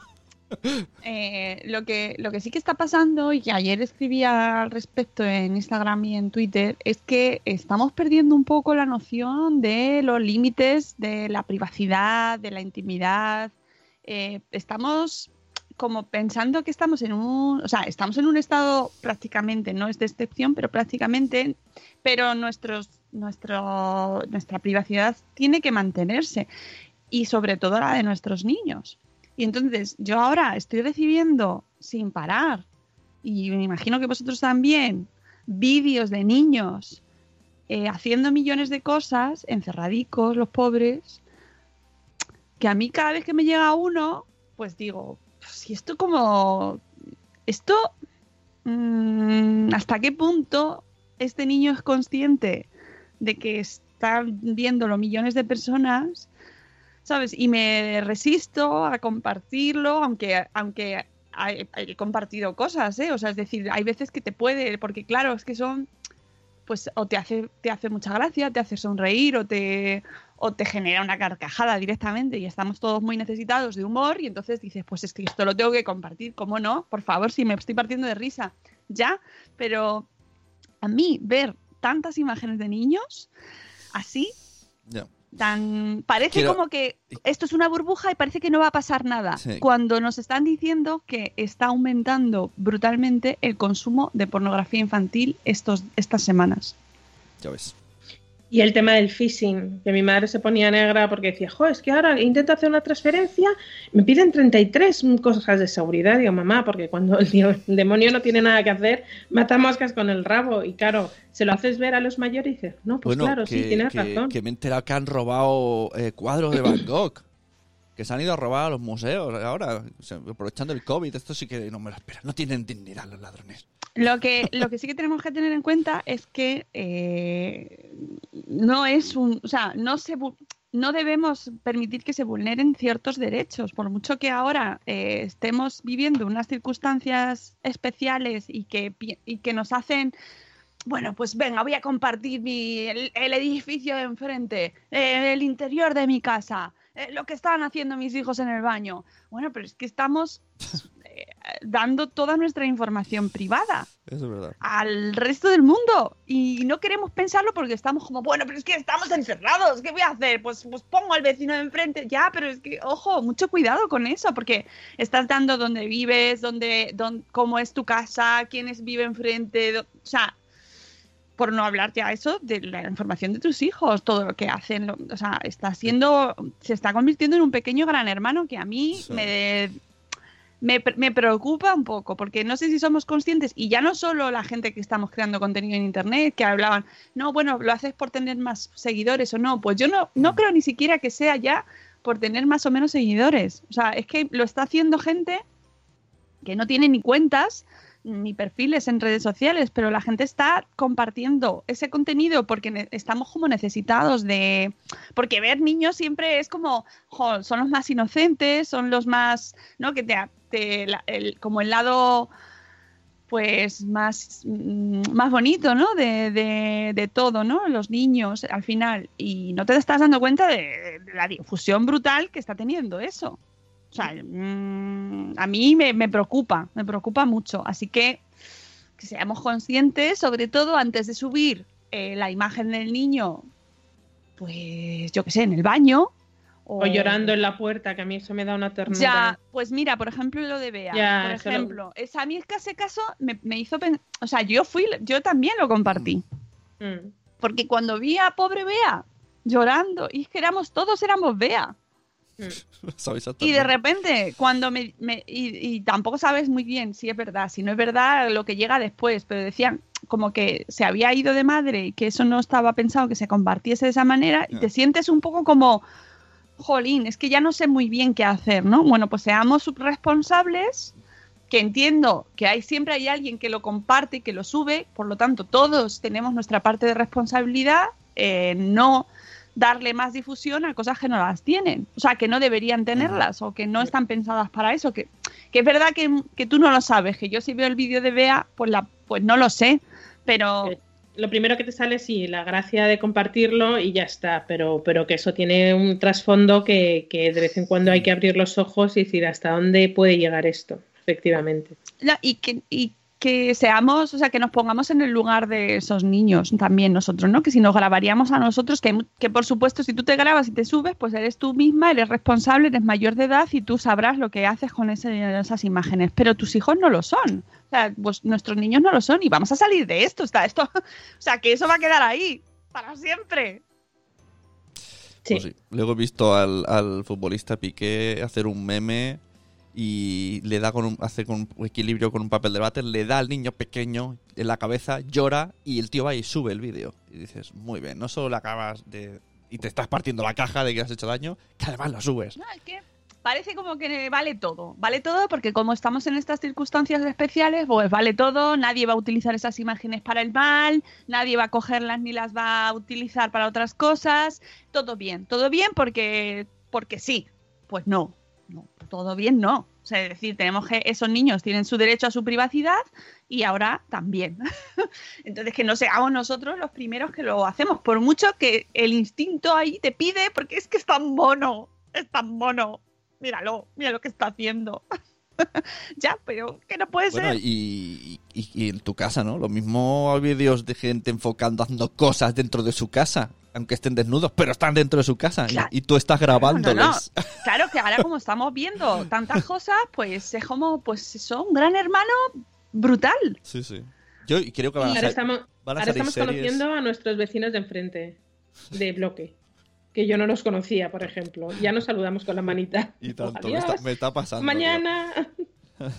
Eh, lo, que, lo que sí que está pasando, y ayer escribía al respecto en Instagram y en Twitter, es que estamos perdiendo un poco la noción de los límites de la privacidad, de la intimidad. Eh, estamos como pensando que estamos en un, o sea, estamos en un estado prácticamente, no es de excepción, pero prácticamente, pero nuestros, nuestro, nuestra privacidad tiene que mantenerse y sobre todo la de nuestros niños. Y entonces yo ahora estoy recibiendo sin parar, y me imagino que vosotros también, vídeos de niños eh, haciendo millones de cosas, encerradicos, los pobres, que a mí cada vez que me llega uno, pues digo, si esto como, esto, mm, ¿hasta qué punto este niño es consciente de que están viéndolo millones de personas? ¿Sabes? Y me resisto a compartirlo, aunque, aunque he, compartido cosas, ¿eh? O sea, es decir, hay veces que te puede, porque claro, es que son, pues, o te hace, te hace mucha gracia, te hace sonreír, o te, o te genera una carcajada directamente, y estamos todos muy necesitados de humor, y entonces dices, pues es que esto lo tengo que compartir, ¿cómo no? Por favor, si me estoy partiendo de risa, ya, pero a mí ver tantas imágenes de niños así. Tan parece
Quiero-
como que esto es una burbuja y parece que no va a pasar nada
Sí.
cuando nos están diciendo que está aumentando brutalmente el consumo de pornografía infantil estos estas semanas
Ya ves.
Y el tema del phishing, que mi madre se ponía negra porque decía, jo, es que ahora intento hacer una transferencia, me piden 33 cosas de seguridad. Digo, mamá, porque cuando el, demonio no tiene nada que hacer, mata moscas con el rabo. Y claro, se lo haces ver a los mayores y dices, no, pues
bueno,
claro,
que,
sí, tienes
que-
razón.
que me he enterado que han robado eh, cuadros de Van Gogh. Que se han ido a robar a los museos ahora, aprovechando el COVID. Esto sí que no me lo espero. No tienen dignidad los ladrones.
lo que lo que sí que tenemos que tener en cuenta es que eh, no es un o sea no se no debemos permitir que se vulneren ciertos derechos por mucho que ahora eh, estemos viviendo unas circunstancias especiales y que y que nos hacen bueno, pues venga, voy a compartir mi, el, el edificio de enfrente, eh, el interior de mi casa, eh, lo que estaban haciendo mis hijos en el baño. Bueno, pero es que estamos eh, dando toda nuestra información privada
Eso es verdad.
al resto del mundo y no queremos pensarlo porque estamos como, bueno, pero es que estamos encerrados, ¿qué voy a hacer? Pues, pues pongo al vecino de enfrente, ya, pero es que, ojo, mucho cuidado con eso porque estás dando dónde vives, dónde, dónde, cómo es tu casa, quiénes viven enfrente, o sea, por no hablar ya eso de la información de tus hijos, todo lo que hacen, lo- o sea, está siendo, se está convirtiendo en un pequeño gran hermano que a mí
Sí.
me, me, me preocupa un poco, porque no sé si somos conscientes, y ya no solo la gente que estamos creando contenido en Internet, que hablaban, no, bueno, lo haces por tener más seguidores o no, pues yo no, no creo ni siquiera que sea ya por tener más o menos seguidores. O sea, es que lo está haciendo gente que no tiene ni cuentas ni perfiles en redes sociales, pero la gente está compartiendo ese contenido porque estamos como necesitados de... Porque ver niños siempre es como, son los más inocentes, son los más, ¿no? Que te, te- el- como el lado pues más, mm, más bonito, ¿no? De, de- de todo, ¿no? Los niños al final. Y no te estás dando cuenta de la difusión brutal que está teniendo eso. O sea, mm, a mí me, me preocupa, me preocupa mucho. Así que que seamos conscientes, sobre todo antes de subir eh, la imagen del niño, pues yo qué sé, en el baño.
O llorando en la puerta, que a mí eso me da una ternura.
Ya, pues mira, por ejemplo, lo de Bea.
Ya,
por
eso lo-
ejemplo, es, a mí es que ese caso me, me hizo pensar. O sea, yo fui, yo también lo compartí.
Mm.
Porque cuando vi a pobre Bea llorando, y es que éramos, todos éramos Bea.
¿Sabes
Y de repente, cuando me. me- y, y tampoco sabes muy bien si es verdad, si no es verdad lo que llega después, pero decían como que se había ido de madre y que eso no estaba pensado que se compartiese de esa manera, y te sientes un poco como. Jolín, es que ya no sé muy bien qué hacer, ¿no? Bueno, pues seamos responsables, que entiendo que hay siempre hay alguien que lo comparte y que lo sube, por lo tanto, todos tenemos nuestra parte de responsabilidad, eh, no darle más difusión a cosas que no las tienen, o sea, que no deberían tenerlas o que no están pensadas para eso, que, que es verdad que, que tú no lo sabes, que yo si veo el vídeo de Bea, pues, la, pues no lo sé, pero...
Lo primero que te sale, sí, la gracia de compartirlo y ya está, pero, pero que eso tiene un trasfondo que, que de vez en cuando hay que abrir los ojos y decir hasta dónde puede llegar esto, efectivamente.
No, y que, y que seamos, o sea, que nos pongamos en el lugar de esos niños también nosotros, ¿no? Que si nos grabaríamos a nosotros, que, que por supuesto si tú te grabas y te subes, pues eres tú misma, eres responsable, eres mayor de edad y tú sabrás lo que haces con ese- esas imágenes, pero tus hijos no lo son. O sea, pues nuestros niños no lo son y vamos a salir de esto, está esto, o sea, que eso va a quedar ahí para siempre.
Pues sí. Luego he visto al, al futbolista Piqué hacer un meme y le da con un, hace con un equilibrio con un papel de váter, le da al niño pequeño en la cabeza, llora y el tío va y sube el vídeo. Y dices, muy bien, no solo le acabas de... y te estás partiendo la caja de que has hecho daño, que además lo subes.
No, es que parece como que vale todo. Vale todo porque como estamos en estas circunstancias especiales, pues vale todo. Nadie va a utilizar esas imágenes para el mal, nadie va a cogerlas ni las va a utilizar para otras cosas. Todo bien, todo bien porque, porque sí. Pues no, no, todo bien no. O sea, es decir, tenemos que esos niños tienen su derecho a su privacidad y ahora también. Entonces, que no seamos nosotros los primeros que lo hacemos, por mucho que el instinto ahí te pide, porque es que es tan mono, es tan mono. Míralo, mira lo que está haciendo. ya, pero que no puede
Bueno,
ser.
y, y- y en tu casa, ¿no? Lo mismo hay vídeos de gente enfocando, haciendo cosas dentro de su casa, aunque estén desnudos, pero están dentro de su casa. y-
Claro.
Y, tú estás grabándoles.
No, no. Claro que ahora como estamos viendo tantas cosas, pues es como, pues eso, un gran hermano brutal.
Sí, sí. Yo y creo que van a,
Ahora estamos,
van a
ahora
salir
estamos
series.
conociendo a nuestros vecinos de enfrente, de bloque, que yo no los conocía, por ejemplo. Ya nos saludamos con la manita.
Y tanto, me
Adiós.
está, me está pasando.
Mañana.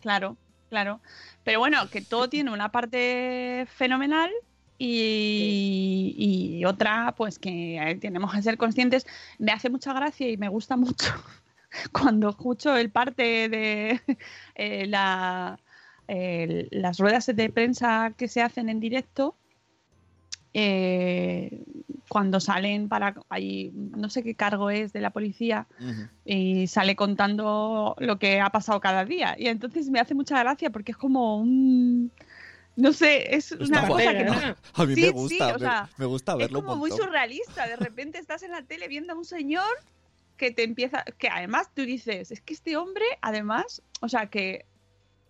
Claro, claro. Pero bueno, que todo tiene una parte fenomenal y, y otra, pues que eh, tenemos que ser conscientes. Me hace mucha gracia y me gusta mucho cuando escucho el parte de eh, la, el- las ruedas de prensa que se hacen en directo. Eh, cuando salen para ahí no sé qué cargo es de la policía y sale contando lo que ha pasado cada día. Y entonces me hace mucha gracia porque es como un... No sé, es
Está
una
guay,
cosa que
¿no? A mí
Sí,
me
sí,
gusta,
o
me-
sea,
me, gusta
Es
verlo
como
un
muy surrealista. De repente estás en la tele viendo a un señor que te empieza... Que además tú dices, es que este hombre, además, o sea, que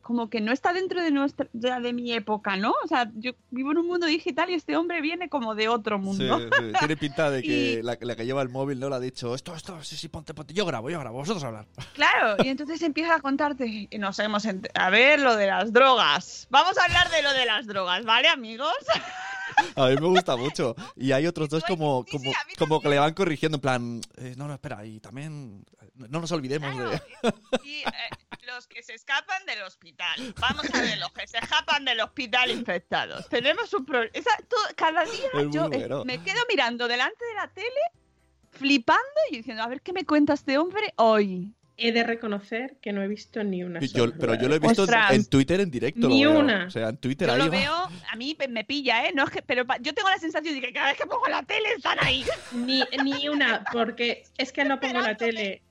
como que no está dentro de nuestra de, de mi época, ¿no? O sea, yo vivo en un mundo digital y este hombre viene como de otro mundo.
sí, Tiene pinta de que
Y-
la, la que lleva el móvil no le ha dicho esto, esto, sí, sí, ponte, ponte. Yo grabo, yo grabo, vosotros hablar.
Claro, y entonces empieza a contarte, y nos hemos ent- a ver lo de las drogas. Vamos a hablar de lo de las drogas, ¿vale, amigos?
A mí me gusta mucho. Y hay otros dos como, como, como que le van corrigiendo, en plan, eh, no, no, espera, y también eh, no nos olvidemos de...
Y eh, los que se escapan del hospital. Vamos a ver, los que se escapan del hospital infectados. Tenemos un problema. Cada día
Es
yo eh, me quedo mirando delante de la tele, flipando y diciendo, a ver qué me cuenta este hombre hoy.
He de reconocer que no he visto ni una sola.
yo- pero yo lo he visto en-
Ostras.
en Twitter en directo.
Ni
lo veo.
una.
O sea, en Twitter
Yo
ahí
lo
va.
veo, a mí me pilla, ¿eh? No es que, pero pa- yo tengo la sensación de que cada vez que pongo la tele están ahí.
Ni, ni una, porque es que no pongo la tele.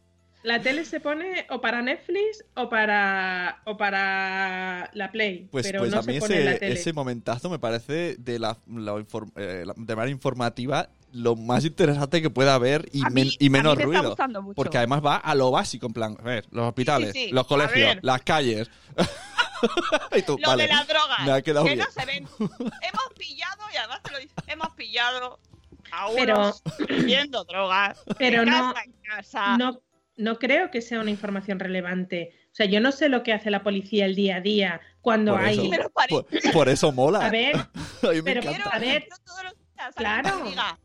La tele se pone o para Netflix o para o para la Play,
Pues,
pero
pues
no
a mí
se pone en la
ese,
tele.
ese momentazo me parece de la, la inform- eh, la- de manera informativa lo más interesante que pueda haber y, men-
mí-
y menos
me
ruido. Porque además va a lo básico, en plan, a ver, los hospitales,
sí,
los colegios, las calles. Y tú,
Lo
vale,
de las drogas,
me ha quedado
que
bien.
no se ven. Hemos pillado, y además te lo dice, hemos pillado a
Pero-
vendiendo drogas.
Pero no-
casa en casa.
No, no creo que sea una información relevante. O sea, yo no sé lo que hace la policía el día a día cuando
Por
hay.
eso, por, por eso mola.
A ver,
a mí me
pero-
encanta.
a ver, Claro.
diga,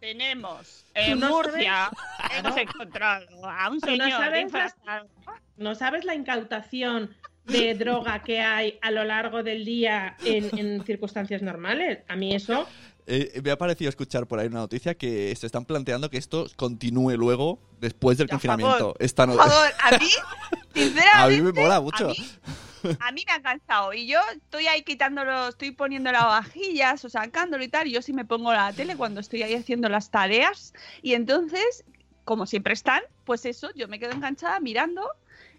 tenemos en
no
Murcia,
sabes-
hemos encontrado a un
no
señor
sabes. ¿No sabes la incautación de droga que hay a lo largo del día en, en circunstancias normales? A mí eso,
Eh, me ha parecido escuchar por ahí una noticia que se están planteando que esto continúe luego, después del confinamiento.
favor,
Esta no-
Por favor, a mí, sinceramente,
a mí me mola mucho.
A mí, a mí me ha cansado. Y yo estoy ahí quitándolo, estoy poniendo las vajillas o sacándolo y tal. Y yo sí me pongo la tele cuando estoy ahí haciendo las tareas. Y entonces, como siempre están, pues eso, yo me quedo enganchada mirando.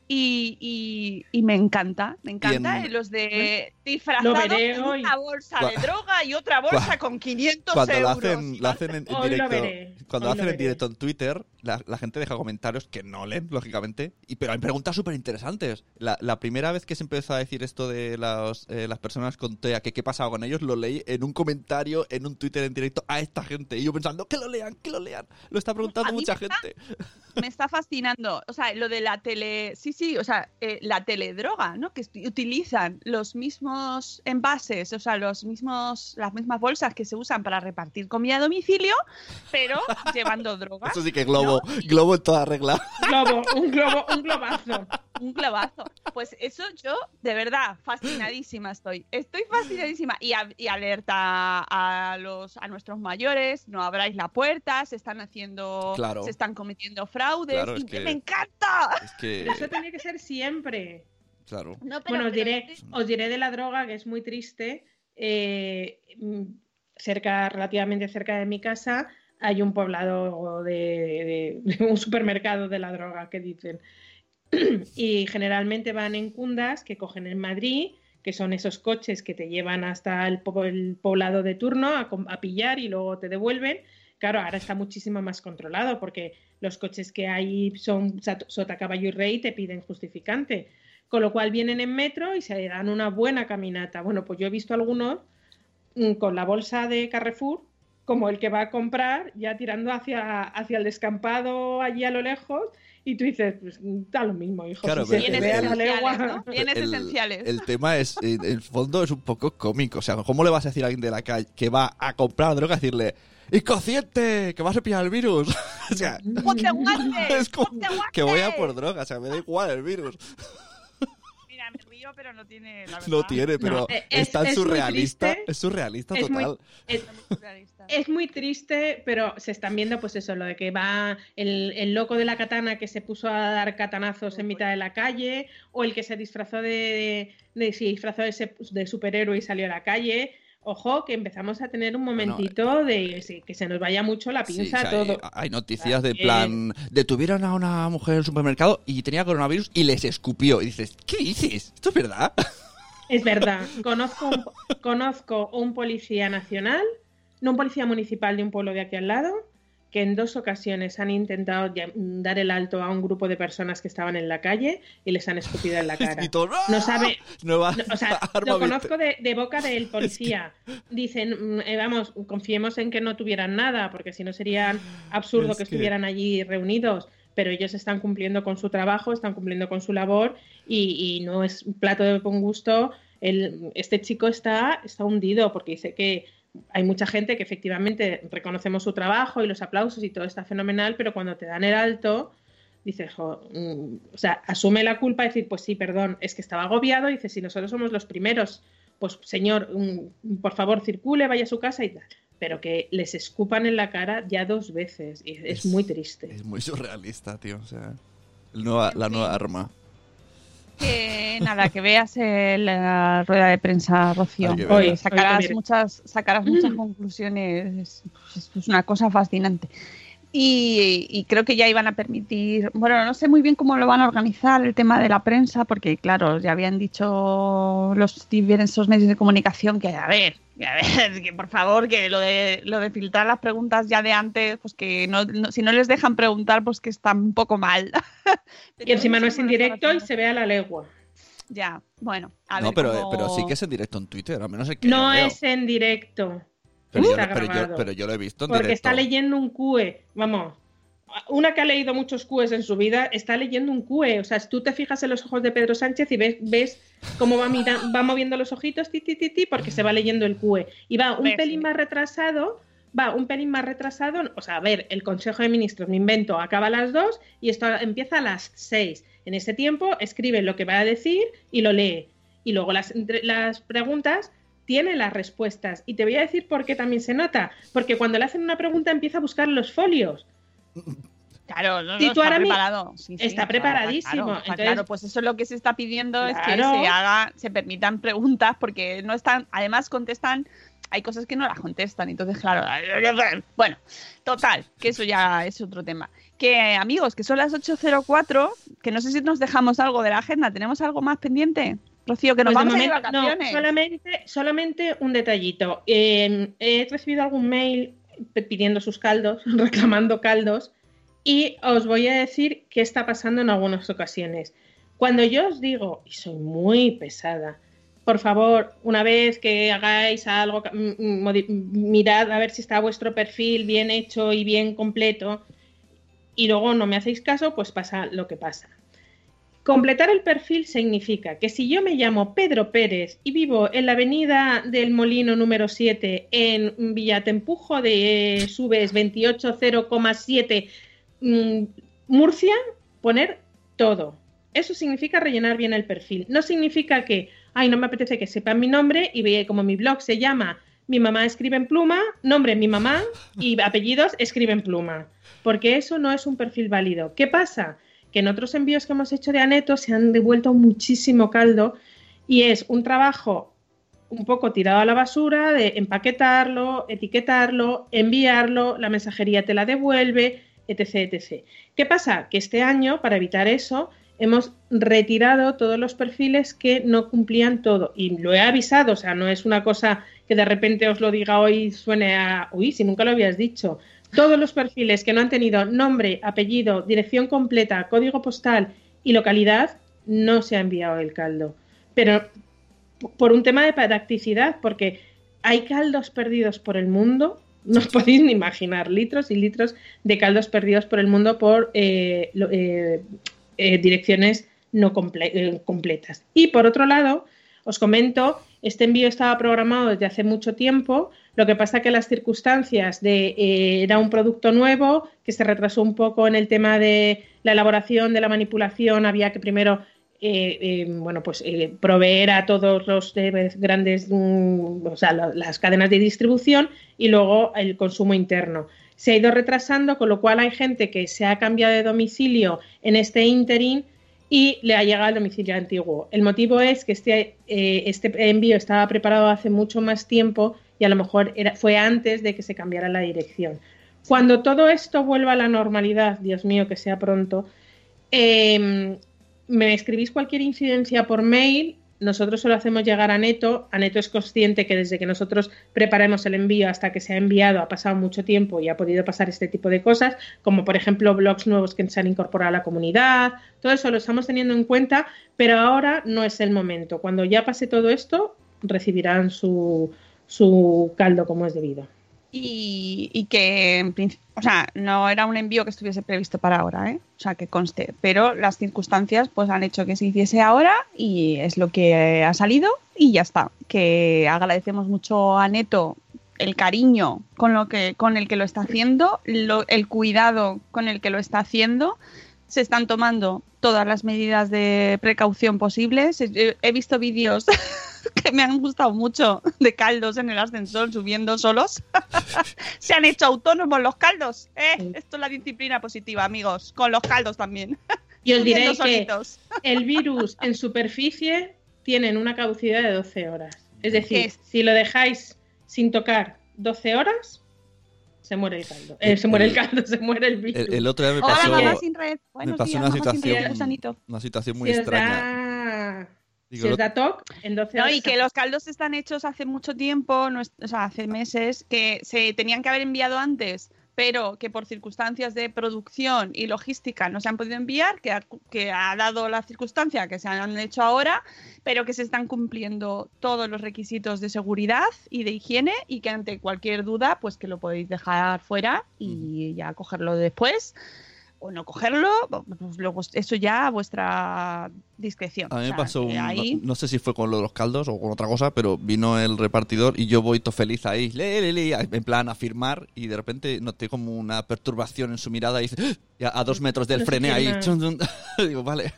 Y, y- y me encanta, me encanta
en-
eh, los de disfrazados
hoy.
una bolsa de droga y otra bolsa con 500
cuando lo
euros.
hacen, lo hacen en, en
Hoy lo
directo,
veré,
cuando hacen en directo en Twitter, la, la gente deja comentarios que no leen, lógicamente, y pero hay preguntas súper interesantes. La, la primera vez que se empezó a decir esto de las, eh, las personas con TEA, que qué pasaba con ellos, lo leí en un comentario, en un Twitter en directo a esta gente, y yo pensando, que lo lean, que lo lean. Lo está preguntando mucha
me está-
gente.
me está fascinando. O sea, lo de la tele. Sí, sí, o sea, eh, la teledroga, ¿no? Que utilizan los mismos envases, o sea, los mismos, las mismas bolsas que se usan para repartir comida a domicilio, pero llevando droga.
Eso sí que globo, globo en toda regla.
globo, un globo, un globazo.
Un clavazo. Pues eso yo, de verdad, fascinadísima estoy. Estoy fascinadísima. Y, a- y alerta a los a nuestros mayores, no abráis la puerta, se están haciendo,
Claro.
se están cometiendo fraudes.
Claro, es
y
que-
me encanta.
Es que,
Pero eso tiene que ser siempre.
claro.
No, pero-
Bueno, os
pero-
diré, os diré de la droga, que es muy triste. Eh, cerca, relativamente cerca de mi casa, hay un poblado de, de- de un supermercado de la droga que dicen. y generalmente van en cundas que cogen en Madrid, que son esos coches que te llevan hasta el, po- el poblado de turno a, a pillar y luego te devuelven. Claro, ahora está muchísimo más controlado porque los coches que hay son sota, caballo y rey te piden justificante. Con lo cual vienen en metro y se dan una buena caminata. Bueno, pues yo he visto algunos mm, con la bolsa de Carrefour, como el que va a comprar, ya tirando hacia, hacia el descampado allí a lo lejos, y tú dices, pues da lo mismo, hijo.
Claro,
si se te a.
Bienes
el,
esenciales.
el tema es, en el fondo es un poco cómico. O sea, ¿cómo le vas a decir a alguien de la calle que va a comprar droga y decirle, ¡inconsciente! ¡Que vas a pillar el virus! o sea,
¡Ponte guantes!
es como
¡Ponte guantes!
que voy a por droga. O sea, me da igual el virus.
Mira, me río, pero no tiene la verdad.
No tiene, pero
No, es-
es tan
es
surrealista.
triste.
Es surrealista
Es muy-
total.
Es, muy triste, pero se están viendo, pues eso, lo de que va el, el loco de la katana que se puso a dar catanazos en mitad de la calle, o el que se disfrazó de, de, se disfrazó de, de superhéroe y salió a la calle. Ojo, que empezamos a tener un momentito de sí, que se nos vaya mucho la
Sí,
pinza
o sea,
todo.
hay, hay noticias de
Eh,
plan, detuvieron a una mujer en el supermercado y tenía coronavirus y les escupió. Y dices, ¿qué dices? ¿Esto es verdad?
Es verdad, conozco un, conozco un policía nacional, no un policía municipal de un pueblo de aquí al lado, que en dos ocasiones han intentado dar el alto a un grupo de personas que estaban en la calle y les han escupido en la cara.
Y todo,
No sabe, no, o sea, lo conozco de, de boca del policía. Dicen, mm, eh, vamos, confiemos en que no tuvieran nada, porque si no serían absurdo
Es
que
que-
estuvieran allí reunidos. Pero ellos están cumpliendo con su trabajo, están cumpliendo con su labor y, y no es un plato de buen gusto. El, este chico está, está hundido porque dice que hay mucha gente que efectivamente reconocemos su trabajo y los aplausos y todo está fenomenal, pero cuando te dan el alto, dices, jo, mm, o sea, asume la culpa y decir, pues sí, perdón, es que estaba agobiado, y dice, si nosotros somos los primeros, pues señor, mm, por favor, circule, vaya a su casa y tal. Pero que les escupan en la cara ya dos veces, y es, muy triste.
Es muy surrealista, tío. O sea, el nueva- la nueva arma.
Que nada, que veas eh, la rueda de prensa, Rocío. Hoy sacarás muchas, sacarás muchas conclusiones. Es, es una cosa fascinante. Y, y creo que ya iban a permitir, bueno, no sé muy bien cómo lo van a organizar el tema de la prensa, porque claro, ya habían dicho los diversos medios de comunicación que, a ver, que, a ver, que por favor, que lo de, lo de filtrar las preguntas ya de antes, pues que no, no- si no les dejan preguntar, pues que está un poco mal.
Y encima no es en directo y se ve a la legua.
Ya, bueno, a
no,
ver
pero,
cómo-
pero sí que es en directo en Twitter, al menos el que
No
yo veo.
es en directo.
Pero yo,
está
pero, yo,
grabado.
pero yo lo he visto en
Porque
directo.
está leyendo un QE. Vamos, una que ha leído muchos QEs en su vida está leyendo un QE. O sea, tú te fijas en los ojos de Pedro Sánchez y ves, ves cómo va, mira- va moviendo los ojitos, ti, ti, ti, ti, porque se va leyendo el QE. Y va un
Ves,
pelín más retrasado. Va un pelín más retrasado. O sea, a ver, el Consejo de Ministros, me invento, acaba a las 2 y esto empieza a las 6. En ese tiempo escribe lo que va a decir y lo lee. Y luego las, entre- las preguntas tiene las respuestas. Y te voy a decir por qué también se nota. Porque cuando le hacen una pregunta empieza a buscar los folios.
Claro, no, no,
Si tú
está
mi-
preparado. Sí, sí,
está preparadísimo.
claro, está
Entonces-
claro, pues eso es lo que se está pidiendo es que se haga, se permitan preguntas porque no están, además contestan, hay cosas que no las contestan, entonces claro, bueno, total, que eso ya es otro tema. Que amigos, que son las 8.04, que no sé si nos dejamos algo de la agenda, ¿tenemos algo más pendiente? Rocío, que nos
Pues de
vamos a ir de
momento- no, solamente, solamente un detallito. Eh, he recibido algún mail pidiendo sus caldos, reclamando caldos, y os voy a decir qué está pasando en algunas ocasiones. Cuando yo os digo, y soy muy pesada, por favor, una vez que hagáis algo, mirad a ver si está vuestro perfil bien hecho y bien completo, y luego no me hacéis caso, pues pasa lo que pasa. Completar el perfil significa que si yo me llamo Pedro Pérez y vivo en la avenida del Molino número 7 en Villatempujo de eh, Subes 280,7 mm, Murcia, poner todo. Eso significa rellenar bien el perfil. No significa que, ay, no me apetece que sepan mi nombre y ve como mi blog se llama Mi mamá escribe en pluma, nombre mi mamá y apellidos escribe en pluma. Porque eso no es un perfil válido. ¿Qué pasa? Que en otros envíos que hemos hecho de Aneto se han devuelto muchísimo caldo y es un trabajo un poco tirado a la basura de empaquetarlo, etiquetarlo, enviarlo, la mensajería te la devuelve, etc, etc. ¿Qué pasa? Que este año, para evitar eso, hemos retirado todos los perfiles que no cumplían todo. Y lo he avisado, o sea, no es una cosa que de repente os lo diga hoy y suene a, uy, si nunca lo habías dicho. Todos los perfiles que no han tenido nombre, apellido, dirección completa, código postal y localidad, no se ha enviado el caldo. Pero por un tema de practicidad, porque hay caldos perdidos por el mundo, no os podéis ni imaginar, litros y litros de caldos perdidos por el mundo por eh, eh, eh, direcciones no comple- completas. Y por otro lado, os comento, este envío estaba programado desde hace mucho tiempo, lo que pasa que las circunstancias de eh, era un producto nuevo que se retrasó un poco en el tema de la elaboración, de la manipulación, había que primero eh, eh, bueno, pues proveer a todos los grandes, mm, o sea, la- las cadenas de distribución y luego el consumo interno. Se ha ido retrasando, con lo cual hay gente que se ha cambiado de domicilio en este interim y le ha llegado al domicilio antiguo. El motivo es que este, eh, este envío estaba preparado hace mucho más tiempo y a lo mejor era, fue antes de que se cambiara la dirección. Cuando todo esto vuelva a la normalidad, Dios mío, que sea pronto, eh, me escribís cualquier incidencia por mail, nosotros se lo hacemos llegar a Neto. A Neto es consciente que desde que nosotros preparemos el envío hasta que se ha enviado ha pasado mucho tiempo y ha podido pasar este tipo de cosas, como por ejemplo blogs nuevos que se han incorporado a la comunidad. Todo eso lo estamos teniendo en cuenta, pero ahora no es el momento. Cuando ya pase todo esto, recibirán su, su caldo como es debido.
Y, y que, en o sea, no era un envío que estuviese previsto para ahora, ¿eh? O sea, que conste. Pero las circunstancias pues han hecho que se hiciese ahora y es lo que ha salido y ya está. Que agradecemos mucho a Neto el cariño con lo que con el que lo está haciendo, lo- el cuidado con el que lo está haciendo. Se están tomando todas las medidas de precaución posibles. He, he visto vídeos que me han gustado mucho de caldos en el ascensor subiendo solos. Se han hecho autónomos los caldos. ¿eh? Esto es la disciplina positiva, amigos. Con los caldos también.
Y os diré que el virus en superficie tienen una caducidad de 12 horas. Es decir,
Es-
si lo dejáis sin tocar 12 horas, se muere el caldo. Eh, se muere el caldo, se muere el virus.
El, el otro día me
Hola,
pasó,
mamá sin red.
me pasó
días,
una
mamá sin red,
situación, una situación muy
si
extraña.
da,
Digo,
si os
lo-
da TOC, en 12
No, y que los caldos están hechos hace mucho tiempo, no es- o sea, hace meses, que se tenían que haber enviado antes, pero que por circunstancias de producción y logística no se han podido enviar, que ha, que ha dado la circunstancia que se han hecho ahora, pero que se están cumpliendo todos los requisitos de seguridad y de higiene y que ante cualquier duda, pues que lo podéis dejar fuera y ya cogerlo después. O no cogerlo, pues luego eso ya a vuestra discreción.
A mí
O
me
sea,
pasó, un-
ahí-
no, no sé si fue con lo de los caldos o con otra cosa, pero vino el repartidor y yo voy todo feliz ahí, le, le, le, en plan a firmar y de repente noté como una perturbación en su mirada y dice, ¡Ah! a, a dos metros del
No
frené ahí.
firma.
chun, chun. Digo, vale.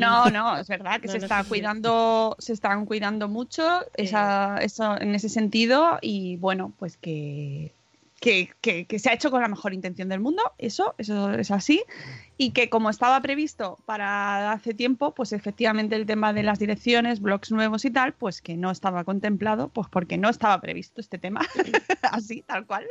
no.
No, no, es verdad que
No,
se
no
está cuidando, se están cuidando mucho esa, eso, en ese sentido y bueno, pues que, que, se ha hecho con la mejor intención del mundo, eso, eso es así, y que como estaba previsto para hace tiempo, pues efectivamente el tema de las direcciones, blogs nuevos y tal, pues que no estaba contemplado, pues porque no estaba previsto este tema, así, tal cual.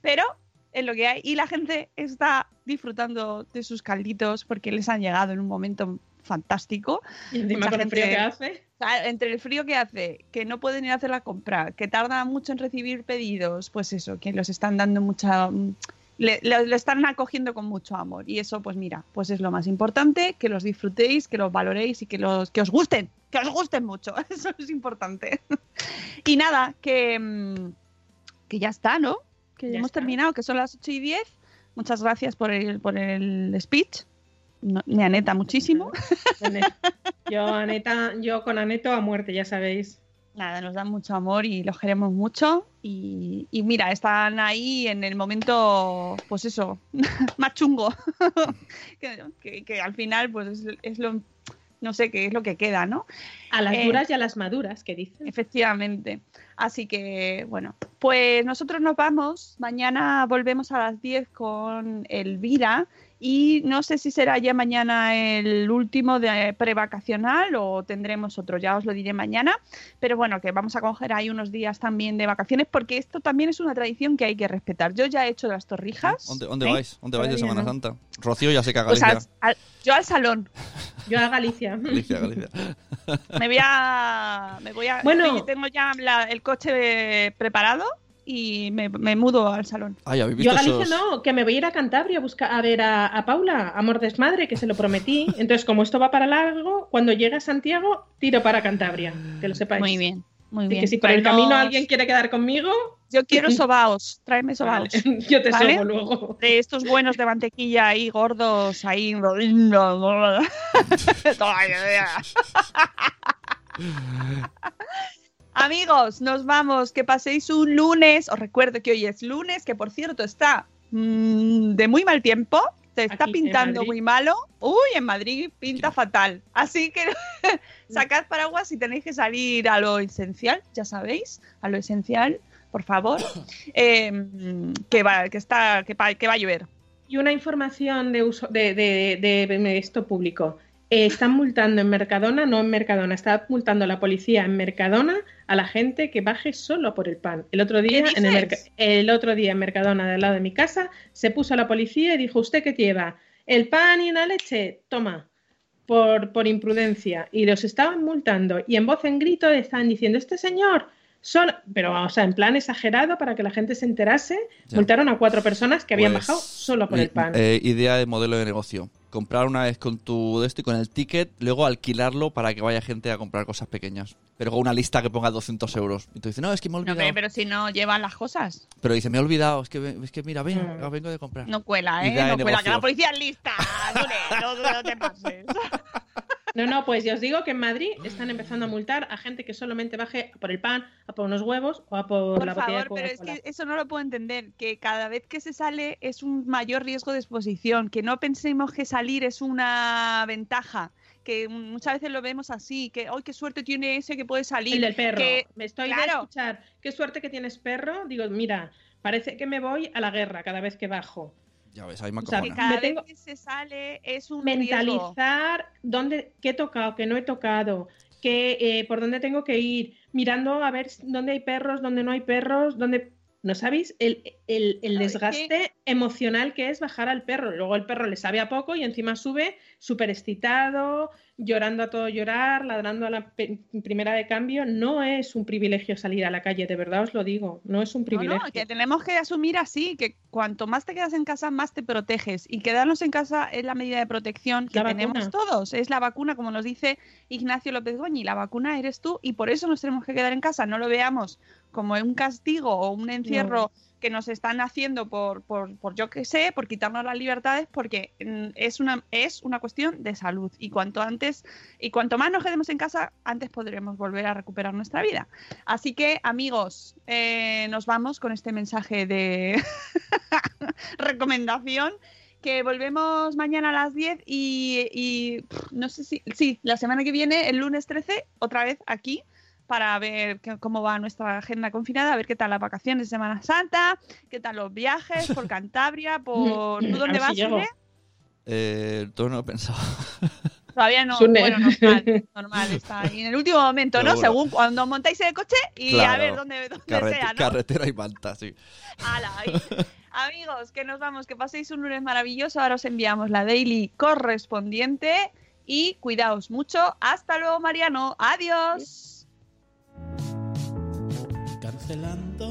Pero es lo que hay y la gente está disfrutando de sus calditos porque les han llegado en un momento fantástico.
Y encima
Mucha
con el frío que hace.
Entre el frío que hace, que no pueden ir a hacer la compra, que tarda mucho en recibir pedidos, pues eso, que los están dando mucha... Le, están acogiendo con mucho amor. Y eso, pues mira, pues es lo más importante, que los disfrutéis, que los valoréis y que, los, que os gusten, que os gusten mucho. Eso es importante. y nada, que, mm, que ya está, ¿no? Que
Ya
hemos
está.
terminado, que son las 8 y 10. Muchas gracias por el, por el speech. No- me aneta muchísimo.
Yo, Aneta, yo con Aneto a muerte, ya sabéis.
Nada, nos dan mucho amor y los queremos mucho. Y, y mira, están ahí en el momento, pues eso, más chungo. que, que- que al final, pues es, es lo, no sé qué es lo que queda, ¿no?
A las
Eh,
duras y a las maduras, que dicen.
Efectivamente. Así que, bueno, pues nosotros nos vamos. Mañana volvemos a las 10 con Elvira. Y no sé si será ya mañana el último de prevacacional o tendremos otro, ya os lo diré mañana. Pero bueno, que vamos a coger ahí unos días también de vacaciones porque esto también es una tradición que hay que respetar. Yo ya he hecho las torrijas.
¿Dónde, dónde
¿eh?
vais? ¿Dónde vais de Semana
no.
Santa? Rocío ya se caga
Pues al-
Galicia.
al- yo al salón.
Yo a Galicia.
Galicia, Galicia.
Me voy a. Me voy a
Bueno.
tengo ya la- el coche preparado y me, me mudo al salón.
Ay, ¿habéis
Yo a Galicia
esos-
no, que me voy a ir a Cantabria a buscar a ver a, a Paula, Amor Desmadre, que se lo prometí. Entonces, como esto va para largo, cuando llegue a Santiago, tiro para Cantabria, que lo sepáis.
Muy bien, muy
Así
bien.
que si por el
Traemos-
camino alguien quiere quedar conmigo,
Yo quiero sobaos, tráeme
vale,
sobaos.
yo te
¿Vale?
sobo luego.
De estos buenos de mantequilla ahí, gordos, ahí. Amigos, nos vamos. Que paséis un lunes. Os recuerdo que hoy es lunes, que por cierto está mm, de muy mal tiempo. Se está
Aquí,
pintando muy malo. Uy, en Madrid pinta fatal. Así que sacad paraguas si tenéis que salir a lo esencial, ya sabéis, a lo esencial, por favor. Eh, que va, que está, que va, que va a llover.
Y una información de uso de, de- de- de esto público. Eh, están multando en Mercadona, no en Mercadona, está multando la policía en Mercadona a la gente que baje solo por el pan. El otro día,
¿Qué
en el, el otro día en Mercadona, del lado de mi casa, se puso la policía y dijo, ¿usted qué lleva? ¿El pan y la leche? Toma, por, por imprudencia. Y los estaban multando. Y en voz en grito estaban diciendo, este señor... Solo, pero, o sea, en plan exagerado para que la gente se enterase,
Ya.
multaron a cuatro personas que habían
Pues,
bajado solo por el pan.
eh, idea de modelo de negocio. Comprar una vez con tu de esto y con el ticket, luego alquilarlo para que vaya gente a comprar cosas pequeñas. Pero con una lista que ponga 200 euros. Y tú dices, no, es que me he
No,
olvidado.
hombre, pero si no llevan las cosas,
Pero dice, me he olvidado, es que, es que mira, ven,
Mm.
vengo de comprar.
no cuela, ¿eh? No cuela, que la policía es lista. Dure, no, no te pases.
No, no, pues ya os digo que en Madrid están empezando a multar a gente que solamente baje a por el pan, a por unos huevos o a por,
Por
la botella
favor,
de
pero es que eso no lo puedo entender, que cada vez que se sale es un mayor riesgo de exposición, que no pensemos que salir es una ventaja, que muchas veces lo vemos así, que hoy qué suerte tiene ese que puede salir.
El del perro.
que-
me estoy de
claro.
escuchar. Qué suerte que tienes perro. Digo, mira, parece que me voy a la guerra cada vez que bajo.
Ya ves, ahí me
O sea,
que cada
tengo-
vez que se sale es un riesgo.
Mentalizar dónde, qué he tocado, qué no he tocado, qué, eh, por dónde tengo que ir, mirando a ver dónde hay perros, dónde no hay perros, dónde no sabéis el, el- el desgaste emocional que es bajar al perro. Luego el perro le sabe a poco y encima sube súper excitado, llorando a todo llorar, ladrando a la primera de cambio. No es un privilegio salir a la calle, de verdad os lo digo. No es un
No,
privilegio.
no, que tenemos que asumir así, que cuanto más te quedas en casa, más te proteges. Y quedarnos en casa es la medida de protección que tenemos todos. Es la vacuna, como nos dice Ignacio López Goñi, la vacuna eres tú y por eso nos tenemos que quedar en casa. No lo veamos como un castigo o un encierro que nos están haciendo por, por, por yo que sé, por quitarnos las libertades, porque mm, es una, es una cuestión de salud. Y cuanto antes, y cuanto más nos quedemos en casa, antes podremos volver a recuperar nuestra vida. Así que, amigos, eh, nos vamos con este mensaje de recomendación. Que volvemos mañana a las 10 y, y, no sé si. Sí, la semana que viene, el lunes 13, otra vez aquí para ver qué- cómo va nuestra agenda confinada, a ver qué tal las vacaciones de Semana Santa, qué tal los viajes por Cantabria, por... ¿Tú dónde vas,
si?
Eh, todo no lo he pensado.
Todavía no,
Sune.
bueno, normal, normal, está ahí en el último momento, ¿no? Según cuando montáis el coche y a ver dónde, dónde
Carrete-
sea, ¿no?
Carretera y manta, sí.
Ala, ahí. Amigos, que nos vamos, que paséis un lunes maravilloso. Ahora os enviamos la daily correspondiente y cuidaos mucho. Hasta luego, Mariano. Adiós.
Cancelando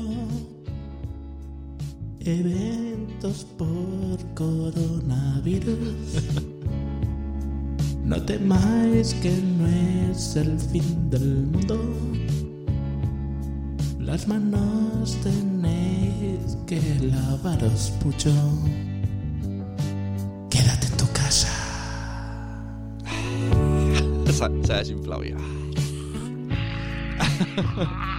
eventos por coronavirus. No temáis que no es el fin del mundo. Las manos tenéis que lavaros mucho. Quédate en tu casa.
Se, ha- se ha desinflado ya.